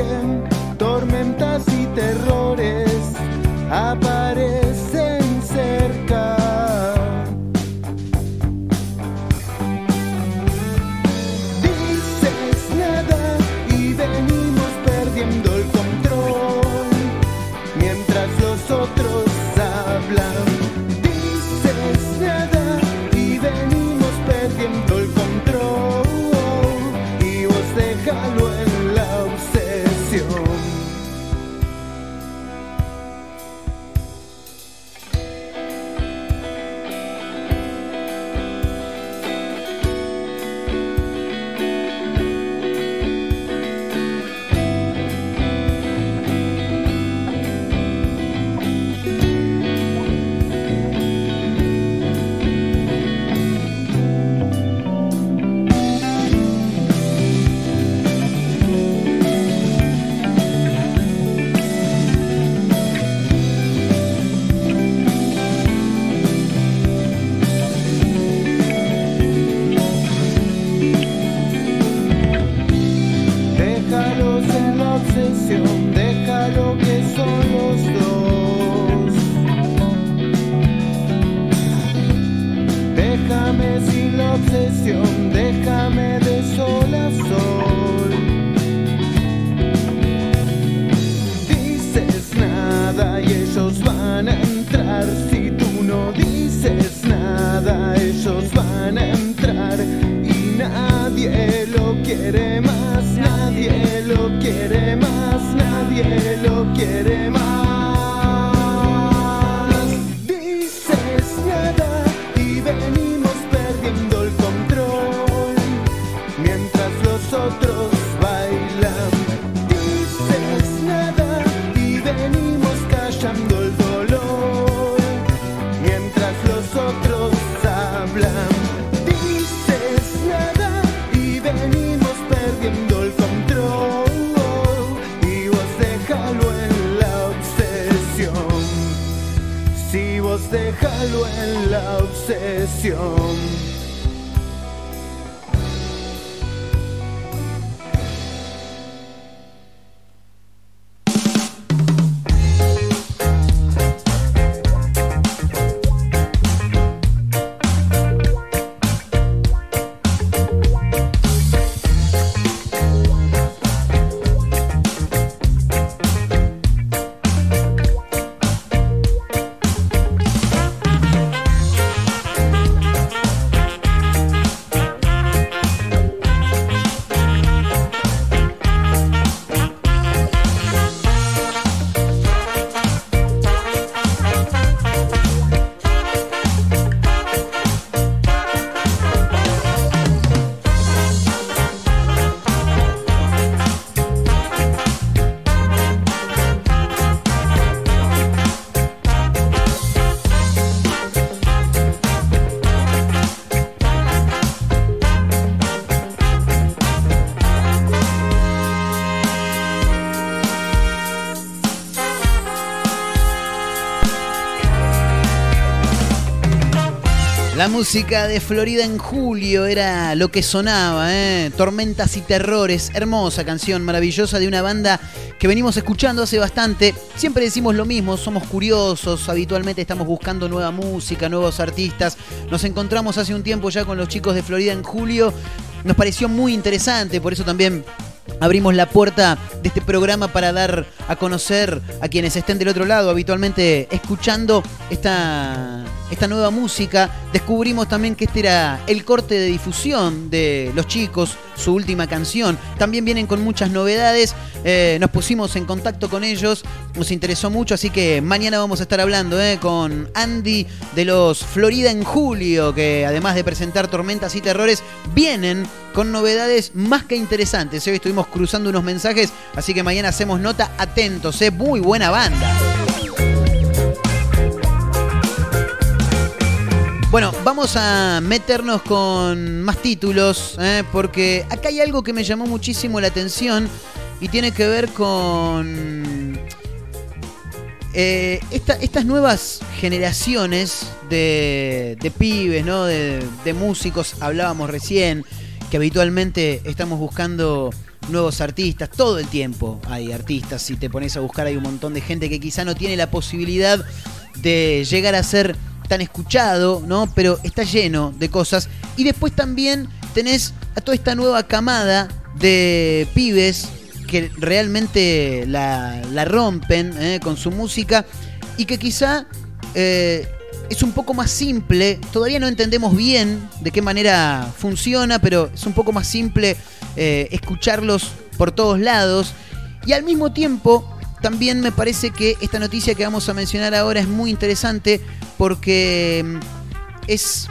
Si vos déjalo en la obsesión. Música de Florida en julio era lo que sonaba, ¿eh? Tormentas y terrores, hermosa canción, maravillosa de una banda que venimos escuchando hace bastante. Siempre decimos lo mismo, somos curiosos, habitualmente estamos buscando nueva música, nuevos artistas. Nos encontramos hace un tiempo ya con los chicos de Florida en julio. Nos pareció muy interesante, por eso también abrimos la puerta de este programa para dar a conocer a quienes estén del otro lado, habitualmente escuchando esta, esta nueva música. Descubrimos también que este era el corte de difusión de los chicos, su última canción. También vienen con muchas novedades. Eh, nos pusimos en contacto con ellos, nos interesó mucho, así que mañana vamos a estar hablando eh, con Andy de los Florida en Julio, que además de presentar tormentas y terrores, vienen con novedades más que interesantes. Hoy estuvimos cruzando unos mensajes, así que mañana hacemos nota atentos. ¿eh? Muy buena banda. Bueno, vamos a meternos con más títulos, ¿eh? porque acá hay algo que me llamó muchísimo la atención y tiene que ver con eh, esta- estas nuevas generaciones de, de pibes, ¿no? De, de músicos, hablábamos recién, que habitualmente estamos buscando nuevos artistas, todo el tiempo hay artistas, si te pones a buscar hay un montón de gente que quizá no tiene la posibilidad de llegar a ser tan escuchado, ¿no? Pero está lleno de cosas. Y después también tenés a toda esta nueva camada de pibes que realmente la, rompen ¿eh? con su música y que quizá eh, es un poco más simple. Todavía no entendemos bien de qué manera funciona, pero es un poco más simple eh, escucharlos por todos lados. Y al mismo tiempo, también me parece que esta noticia que vamos a mencionar ahora es muy interesante porque mm, es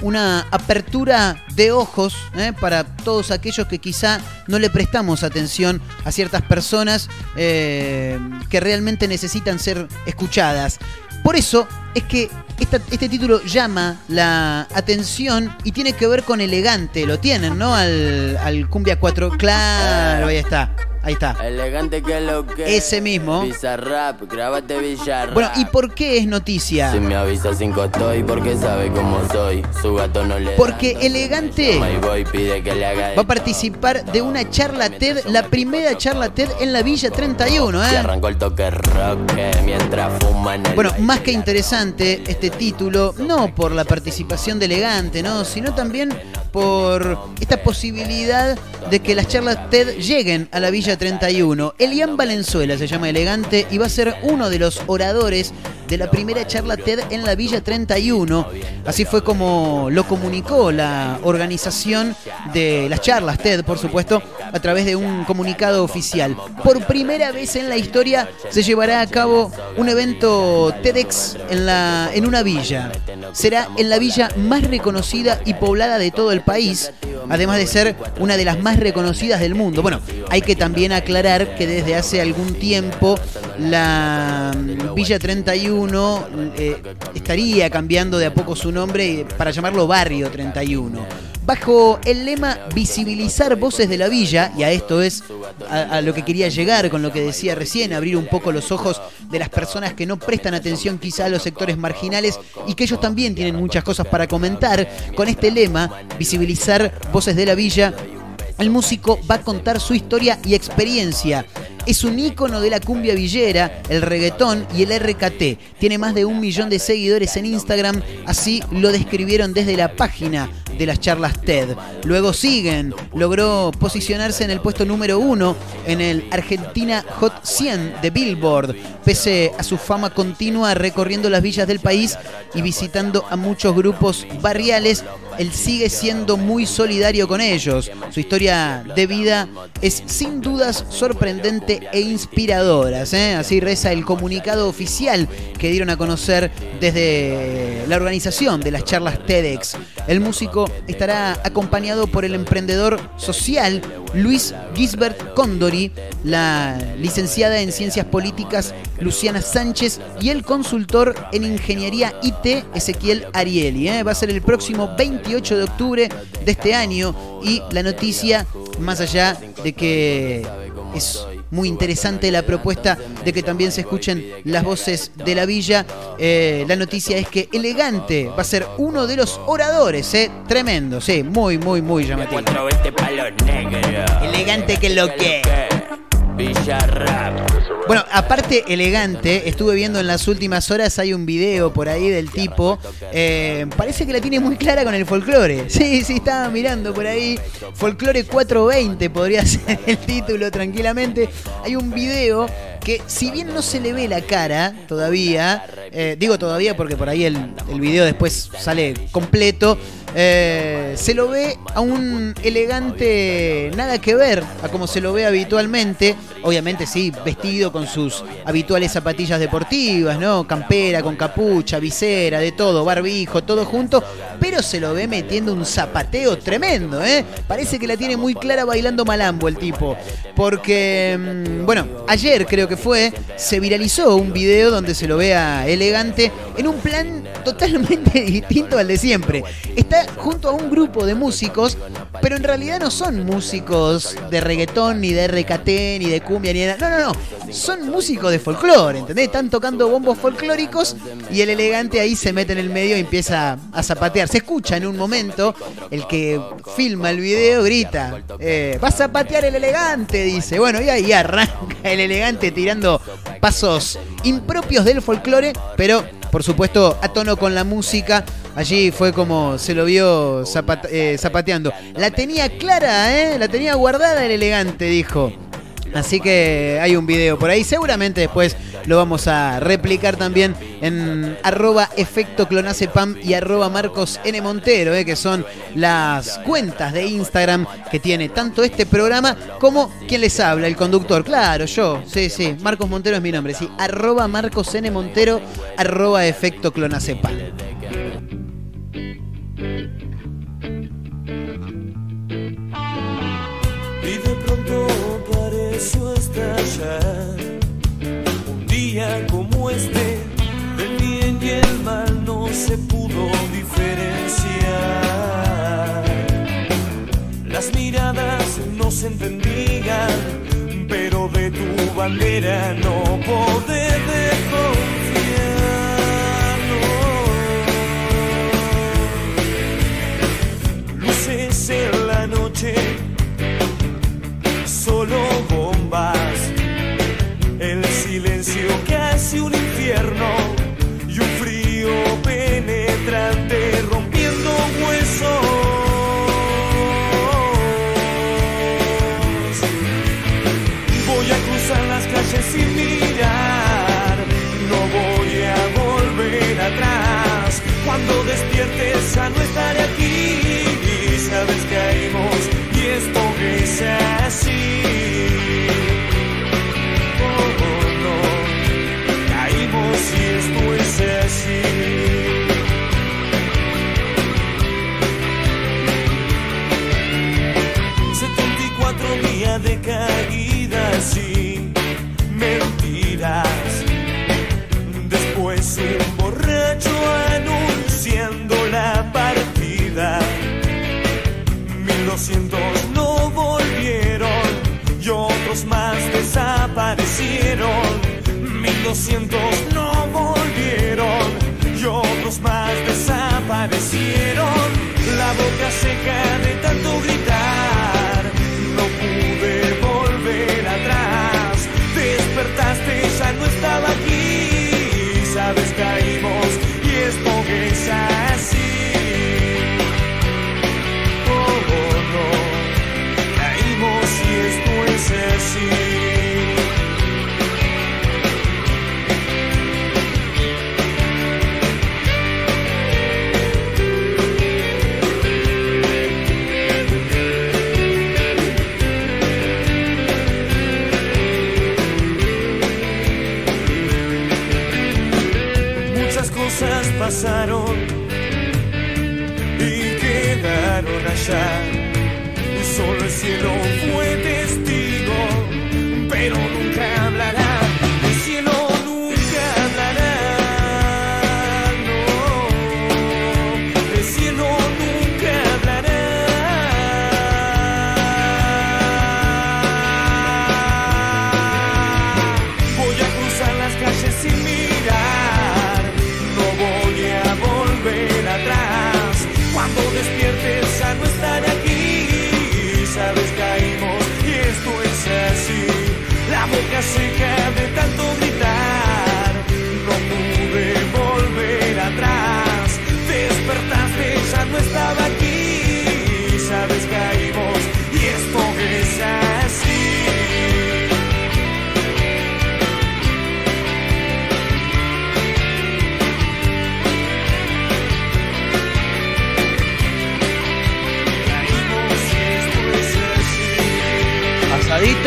una apertura de ojos ¿eh? para todos aquellos que quizá no le prestamos atención a ciertas personas eh, que realmente necesitan ser escuchadas. Por eso es que este título llama la atención y tiene que ver con elegante, lo tienen, ¿no? Al, al Cumbia 4, claro, ahí está, ahí está. Elegante que lo que Ese mismo. Bizarrap, grábate Villarrap Bueno, ¿y por qué es noticia? Si me avisa cinco estoy porque sabe cómo soy Su gato no le Porque elegante voy, pide que le haga va a participar de una charla TED, la primera charla TED en la Villa 31, Y ¿eh? arrancó el toque rock eh, mientras fuma en el Bueno, más que interesante este título, no por la participación de Elegante, ¿no? sino también por esta posibilidad de que las charlas TED lleguen a la Villa 31. Elian Valenzuela se llama Elegante y va a ser uno de los oradores de la primera charla TED en la Villa 31. Así fue como lo comunicó la organización de las charlas TED, por supuesto, a través de un comunicado oficial. Por primera vez en la historia se llevará a cabo un evento TEDx en, la, en una villa. Será en la villa más reconocida y poblada de todo el país, además de ser una de las más reconocidas del mundo. Bueno, hay que también aclarar que desde hace algún tiempo la mm, Villa 31 eh, estaría cambiando de a poco su nombre para llamarlo Barrio 31. Bajo el lema visibilizar voces de la villa, y a esto es a, lo que quería llegar con lo que decía recién, abrir un poco los ojos de las personas que no prestan atención quizá a los sectores marginales y que ellos también tienen muchas cosas para comentar, con este lema, visibilizar voces de la villa, el músico va a contar su historia y experiencia. Es un ícono de la cumbia villera, el reggaetón y el RKT. Tiene más de un millón de seguidores en Instagram, así lo describieron desde la página de las charlas TED. Luego siguen, logró posicionarse en el puesto número uno en el Argentina Hot 100 de Billboard, pese a su fama continua recorriendo las villas del país y visitando a muchos grupos barriales. Él sigue siendo muy solidario con ellos. Su historia de vida es sin dudas sorprendente e inspiradora. ¿eh? Así reza el comunicado oficial que dieron a conocer desde la organización de las charlas TEDx. El músico estará acompañado por el emprendedor social Luis Gisbert Condori, la licenciada en Ciencias Políticas Luciana Sánchez y el consultor en Ingeniería IT Ezequiel Arieli. ¿eh? Va a ser el próximo 28 de octubre de este año y la noticia, más allá de que es muy interesante la propuesta de que también se escuchen las voces de la villa. Eh, la noticia es que Elegante va a ser uno de los oradores, ¿eh? Tremendo, sí, muy, muy, muy llamativo. 420 palos negros. Elegante que lo que. Villa Rap. Bueno, aparte elegante, estuve viendo en las últimas horas, hay un video por ahí del tipo, eh, parece que la tiene muy clara con el folclore. Sí, sí, estaba mirando por ahí, folclore 420 podría <laughs> ser el título tranquilamente. Hay un video que si bien no se le ve la cara todavía, eh, digo todavía porque por ahí el, el video después sale completo, eh, se lo ve a un elegante nada que ver a como se lo ve habitualmente. Obviamente sí, vestido con sus habituales zapatillas deportivas, ¿no? Campera, con capucha, visera, de todo, barbijo, todo junto. Pero se lo ve metiendo un zapateo tremendo, ¿eh? Parece que la tiene muy clara bailando malambo el tipo. Porque, mm, bueno, ayer creo que fue, se viralizó un video donde se lo ve a en un plan totalmente <laughs> distinto al de siempre. Está junto a un grupo de músicos, pero en realidad no son músicos de reggaetón, ni de RKT, ni de cumbia, ni nada. No, no, no. Son músicos de folclore, ¿entendés? Están tocando bombos folclóricos y el elegante ahí se mete en el medio y empieza a zapatear. Se escucha en un momento, el que filma el video grita, eh, va a zapatear el elegante, dice. Bueno, y ahí arranca el elegante tirando pasos impropios del folclore, pero por supuesto a tono con la música. Allí fue como se lo vio eh, zapateando. La tenía clara, ¿eh? La tenía guardada el elegante, dijo. Así que hay un video por ahí. Seguramente después lo vamos a replicar también en arroba efecto clonacepam y arroba Marcos N. Montero, eh, que son las cuentas de Instagram que tiene tanto este programa como quien les habla, el conductor. Claro, yo, sí, sí. Marcos Montero es mi nombre, sí. Arroba Marcos N. Montero, arroba efecto clonacepam. Pareció estallar. Un día como este, el bien y el mal no se pudo diferenciar. Las miradas no se entendían, pero de tu bandera no podés desconfiar. Silencio casi un infierno y un frío penetrante rompiendo huesos. Voy a cruzar las calles sin mirar, no voy a volver atrás. Cuando despiertes a no estaré aquí, sabes que caímos y esto es así. De caídas y mentiras. Después un borracho anunciando la partida. 1200 no volvieron y otros más desaparecieron. 1200 no volvieron más desaparecieron. La boca seca de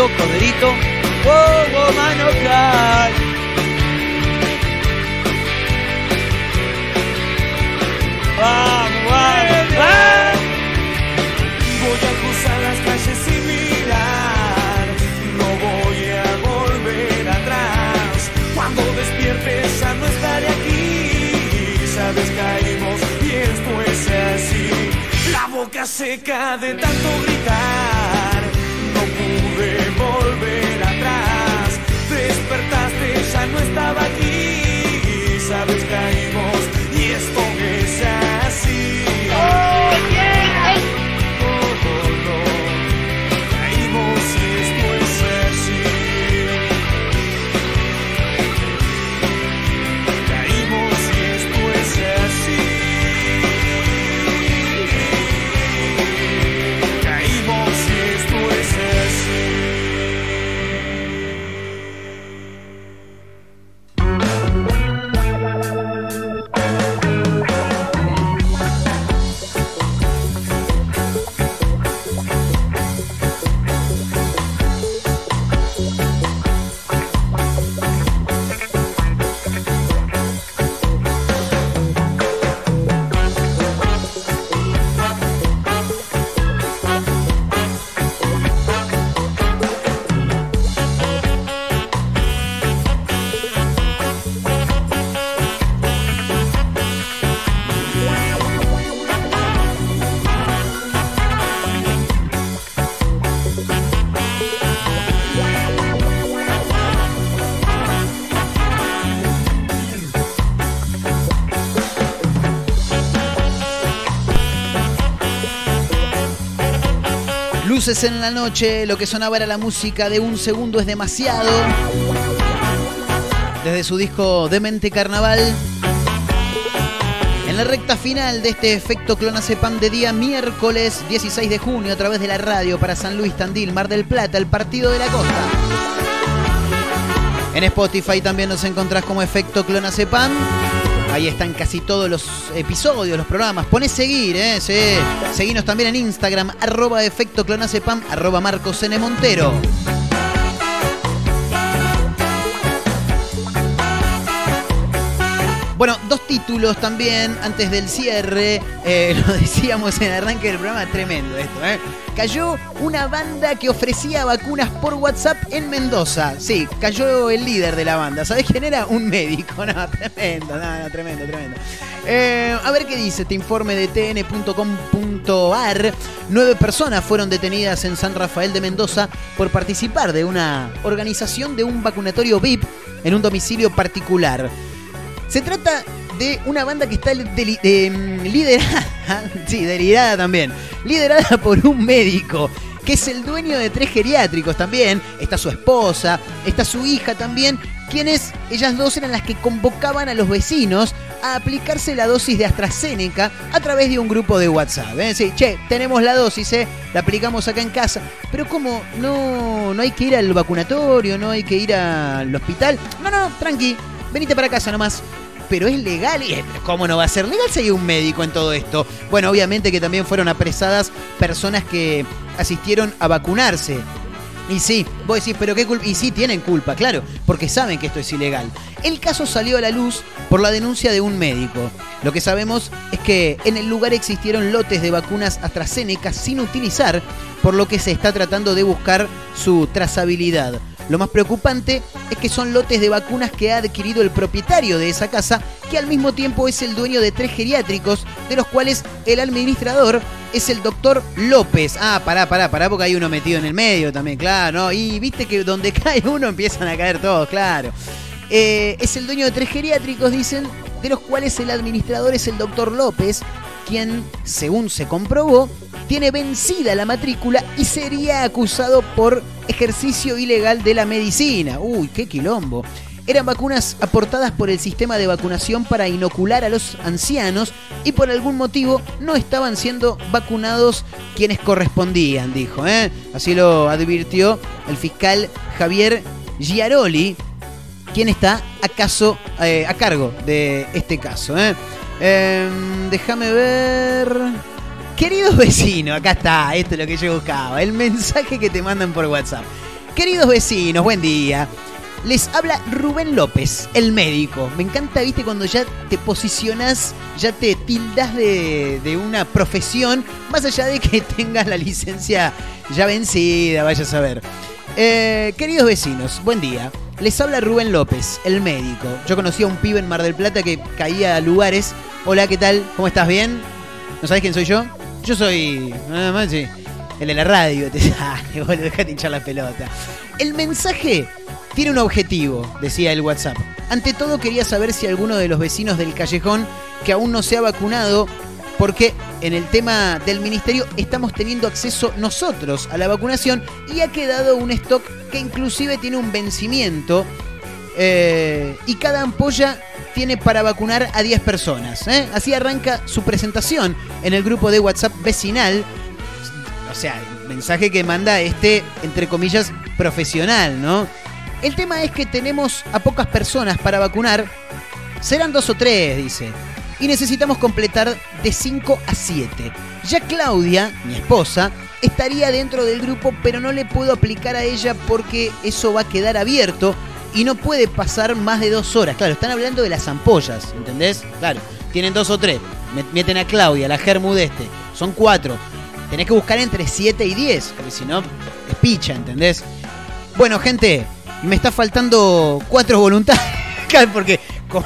esto. ¡Oh, oh, mano, cae! ¡Vamos, vamos! ¡vamos! Voy a cruzar las calles sin mirar, no voy a volver atrás. Cuando despiertes ya no estaré aquí, sabes caímos y esto es así. La boca seca de tanto gritar, no estaba aquí, sabes caímos y esto es así. En la noche, lo que sonaba era la música de Un Segundo es Demasiado. Desde su disco Demente Carnaval. En la recta final de este efecto Clonazepam de día miércoles 16 de junio a través de la radio para San Luis, Tandil, Mar del Plata, el Partido de la Costa. En Spotify también nos encontrás como efecto Clonazepam. Ahí están casi todos los episodios, los programas. Poné seguir, ¿eh? Sí. Seguinos también en Instagram, arroba efecto clonazepam, arroba Marcos N. Montero. Bueno, dos títulos también antes del cierre. Eh, <laughs> lo decíamos en el arranque del programa, tremendo esto. ¿eh? Cayó una banda que ofrecía vacunas por WhatsApp en Mendoza. Sí, cayó el líder de la banda. ¿Sabés quién era? Un médico. <laughs> No, tremendo, no, no, tremendo, tremendo. Eh, a ver qué dice este informe de tn.com.ar. Nueve personas fueron detenidas en San Rafael de Mendoza por participar de una organización de un vacunatorio VIP en un domicilio particular. Se trata de una banda que está eh, liderada, <laughs> sí, delirada también, liderada por un médico que es el dueño de tres geriátricos también, está su esposa, está su hija también, quienes, ellas dos eran las que convocaban a los vecinos a aplicarse la dosis de AstraZeneca a través de un grupo de WhatsApp. ¿eh? Sí, che, tenemos la dosis, ¿eh? la aplicamos acá en casa, pero ¿cómo? No, no hay que ir al vacunatorio, no hay que ir al hospital. No, no, tranqui, venite para casa nomás pero es legal. Y, eh, ¿Cómo no va a ser legal si hay un médico en todo esto? Bueno, obviamente que también fueron apresadas personas que asistieron a vacunarse. Y sí, vos decís, pero qué culpa. Y sí, tienen culpa, claro, porque saben que esto es ilegal. El caso salió a la luz por la denuncia de un médico. Lo que sabemos es que en el lugar existieron lotes de vacunas AstraZeneca sin utilizar, por lo que se está tratando de buscar su trazabilidad. Lo más preocupante es que son lotes de vacunas que ha adquirido el propietario de esa casa, que al mismo tiempo es el dueño de tres geriátricos, de los cuales el administrador es el doctor López. Ah, pará, pará, pará, porque hay uno metido en el medio también, claro, ¿no? Y viste que donde <laughs> cae uno empiezan a caer todos, claro. Eh, es el dueño de tres geriátricos, dicen, de los cuales el administrador es el doctor López, quien, según se comprobó, tiene vencida la matrícula y sería acusado por ejercicio ilegal de la medicina. Uy, qué quilombo. Eran vacunas aportadas por el sistema de vacunación para inocular a los ancianos y por algún motivo no estaban siendo vacunados quienes correspondían, dijo. ¿eh? Así lo advirtió el fiscal Javier Giaroli, quien está acaso, eh, a cargo de este caso. ¿eh? Em, déjame ver. Queridos vecinos, acá está, esto es lo que yo buscaba, el mensaje que te mandan por WhatsApp. Queridos vecinos, buen día. Les habla Rubén López, el médico. Me encanta, viste, cuando ya te posicionas, ya te tildas de, una profesión, más allá de que <laughs> tengas la licencia ya vencida, vaya a saber. Eh, queridos vecinos, buen día. Les habla Rubén López, el médico. Yo conocí a un pibe en Mar del Plata que caía a lugares. Hola, ¿qué tal? ¿Cómo estás? ¿Bien? ¿No sabes quién soy yo? Yo soy. Más, sí. El de la radio. Te <laughs> dale, boludo, dejate hinchar la pelota. El mensaje tiene un objetivo, decía el WhatsApp. Ante todo quería saber si alguno de los vecinos del callejón que aún no se ha vacunado, porque en el tema del ministerio estamos teniendo acceso nosotros a la vacunación y ha quedado un stock que inclusive tiene un vencimiento eh, y cada ampolla tiene para vacunar a 10 personas. ¿eh? Así arranca su presentación en el grupo de WhatsApp vecinal. O sea, el mensaje que manda este, entre comillas, profesional, ¿no? El tema es que tenemos a pocas personas para vacunar. Serán dos o tres, dice. Y necesitamos completar de 5 a 7. Ya Claudia, mi esposa, estaría dentro del grupo, pero no le puedo aplicar a ella porque eso va a quedar abierto y no puede pasar más de dos horas. Claro, están hablando de las ampollas, ¿entendés? Claro, tienen dos o tres. Meten a Claudia, la Germud este. Son cuatro. Tenés que buscar entre 7 y 10, porque si no, es picha, ¿entendés? Bueno, gente, me está faltando cuatro voluntarios. <laughs> Porque como,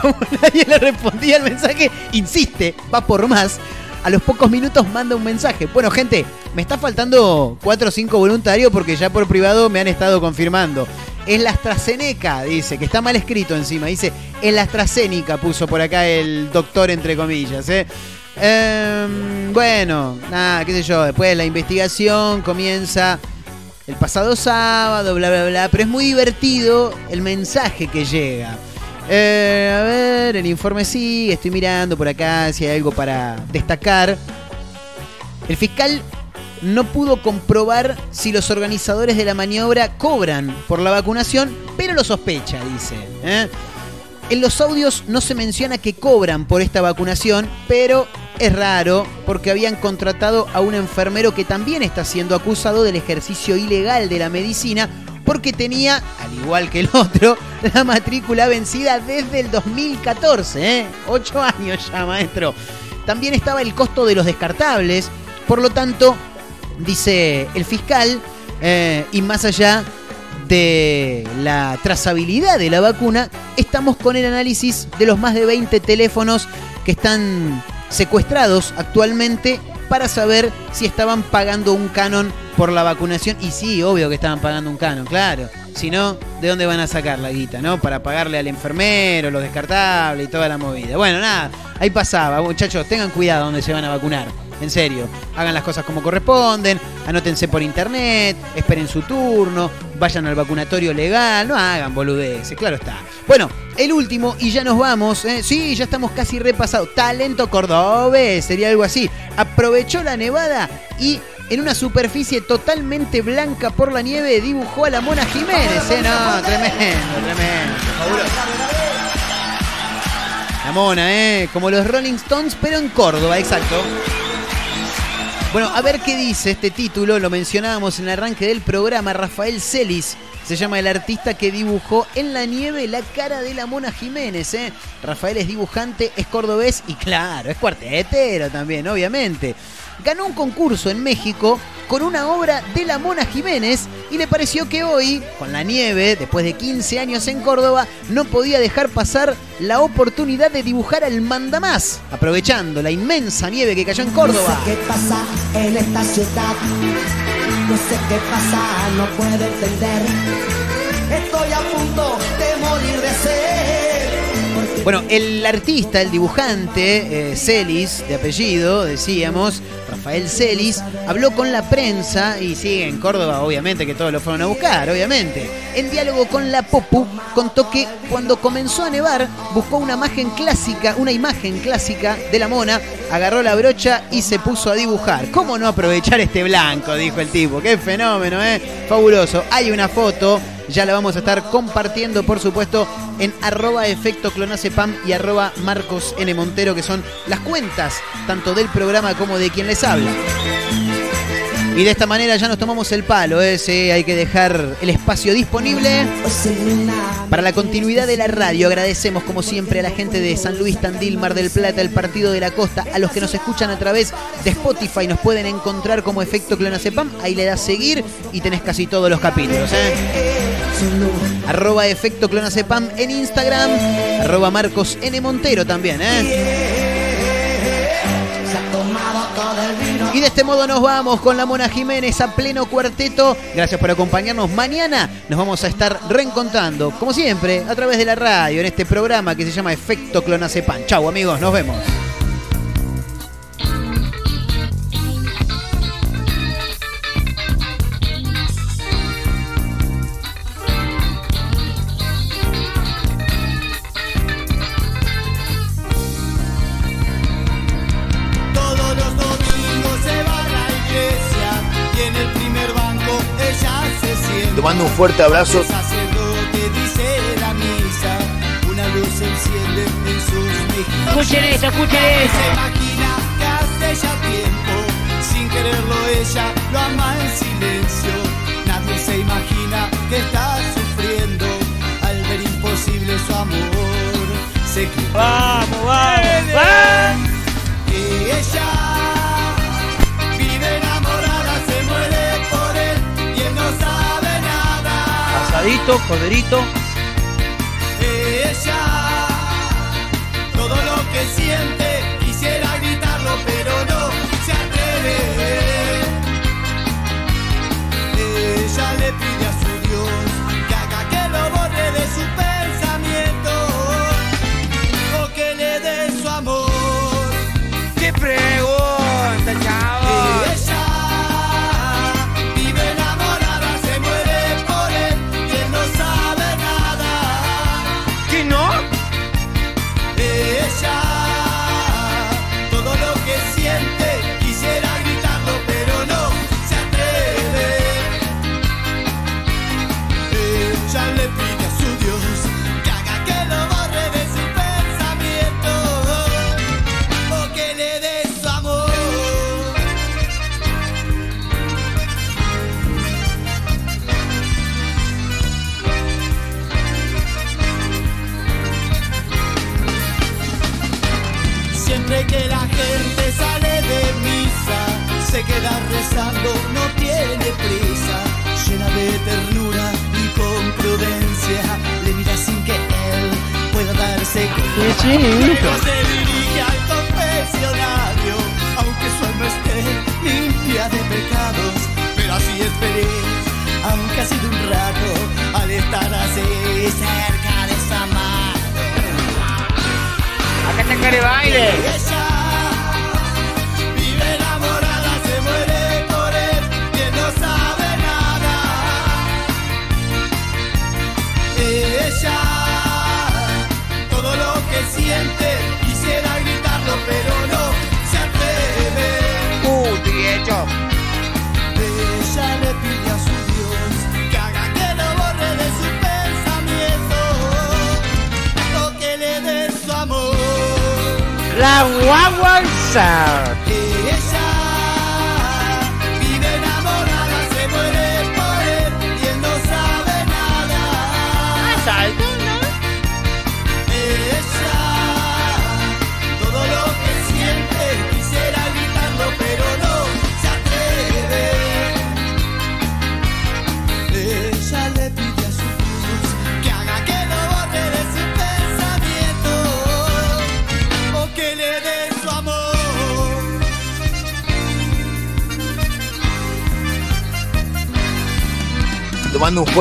como nadie le respondía al mensaje, insiste, va por más. A los pocos minutos manda un mensaje. Bueno, gente, me está faltando cuatro o cinco voluntarios porque ya por privado me han estado confirmando. Es la AstraZeneca, dice, que está mal escrito encima. Dice, es la AstraZeneca, puso por acá el doctor entre comillas, ¿eh? Em, bueno, nada, qué sé yo, después de la investigación comienza el pasado sábado, bla, bla, bla, pero es muy divertido el mensaje que llega. Eh, a ver, el informe sigue, estoy mirando por acá si hay algo para destacar. El fiscal no pudo comprobar si los organizadores de la maniobra cobran por la vacunación, pero lo sospecha, dice. ¿eh? En los audios no se menciona que cobran por esta vacunación, pero es raro porque habían contratado a un enfermero que también está siendo acusado del ejercicio ilegal de la medicina porque tenía, al igual que el otro, <laughs> la matrícula vencida desde el 2014, ¿eh? Ocho años ya, maestro. También estaba el costo de los descartables, por lo tanto, dice el fiscal, eh, y más allá de la trazabilidad de la vacuna, estamos con el análisis de los más de 20 teléfonos que están secuestrados actualmente para saber si estaban pagando un canon por la vacunación. Y sí, obvio que estaban pagando un canon, claro. Si no, ¿de dónde van a sacar la guita, no? Para pagarle al enfermero, los descartables y toda la movida. Bueno, nada, ahí pasaba. Muchachos, tengan cuidado donde se van a vacunar. En serio, hagan las cosas como corresponden, anótense por internet, esperen su turno, vayan al vacunatorio legal, no hagan boludeces, claro está. Bueno, el último y ya nos vamos, ¿eh? sí, ya estamos casi repasados. Talento cordobés, sería algo así. Aprovechó la nevada y en una superficie totalmente blanca por la nieve dibujó a la Mona Jiménez, ¿eh? No, tremendo, tremendo. La Mona, ¿eh? Como los Rolling Stones, pero en Córdoba, exacto. Bueno, a ver qué dice este título, lo mencionábamos en el arranque del programa, Rafael Celis. Se llama el artista que dibujó en la nieve la cara de la Mona Jiménez. ¿eh? Rafael es dibujante, es cordobés y claro, es cuartetero también, obviamente. Ganó un concurso en México con una obra de la Mona Jiménez y le pareció que hoy, con la nieve, después de 15 años en Córdoba, no podía dejar pasar la oportunidad de dibujar al mandamás, aprovechando la inmensa nieve que cayó en Córdoba. No sé qué pasa en esta ciudad. No sé qué pasa, no puedo entender. Estoy a punto de. Bueno, el artista, el dibujante, eh, Celis, de apellido, decíamos, Rafael Celis, habló con la prensa y sí, en Córdoba, obviamente, que todos lo fueron a buscar, obviamente. En diálogo con la Popu, contó que cuando comenzó a nevar, buscó una imagen clásica, una imagen clásica de la mona, agarró la brocha y se puso a dibujar. ¿Cómo no aprovechar este blanco? Dijo el tipo. Qué fenómeno, ¿eh? Fabuloso. Hay una foto ya la vamos a estar compartiendo, por supuesto, en arroba efecto clonacepam y arroba Marcos N. Montero, que son las cuentas tanto del programa como de quien les habla. Y de esta manera ya nos tomamos el palo, ¿eh? Hay que dejar el espacio disponible para la continuidad de la radio. Agradecemos como siempre a la gente de San Luis, Tandil, Mar del Plata, el Partido de la Costa, a los que nos escuchan a través de Spotify. Nos pueden encontrar como Efecto Clonazepam. Ahí le das seguir y tenés casi todos los capítulos. ¿eh? Arroba Efecto Clonazepam en Instagram. Arroba Marcos N. Montero también. ¿eh? Y de este modo nos vamos con la Mona Jiménez a pleno cuarteto. Gracias por acompañarnos. Mañana nos vamos a estar reencontrando, como siempre, a través de la radio, en este programa que se llama Efecto Clonazepam. Chau amigos, nos vemos. Sus mejillas. Escuchen esto, escuchen esto. Se imagina que hace ya tiempo, sin quererlo ella lo ama en silencio. Nadie se imagina que está sufriendo al ver imposible su amor. Se Vamos, nada. Asadito, corderito. Ella todo lo que siente quisiera gritarlo pero no se atreve.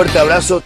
Fuerte abrazo.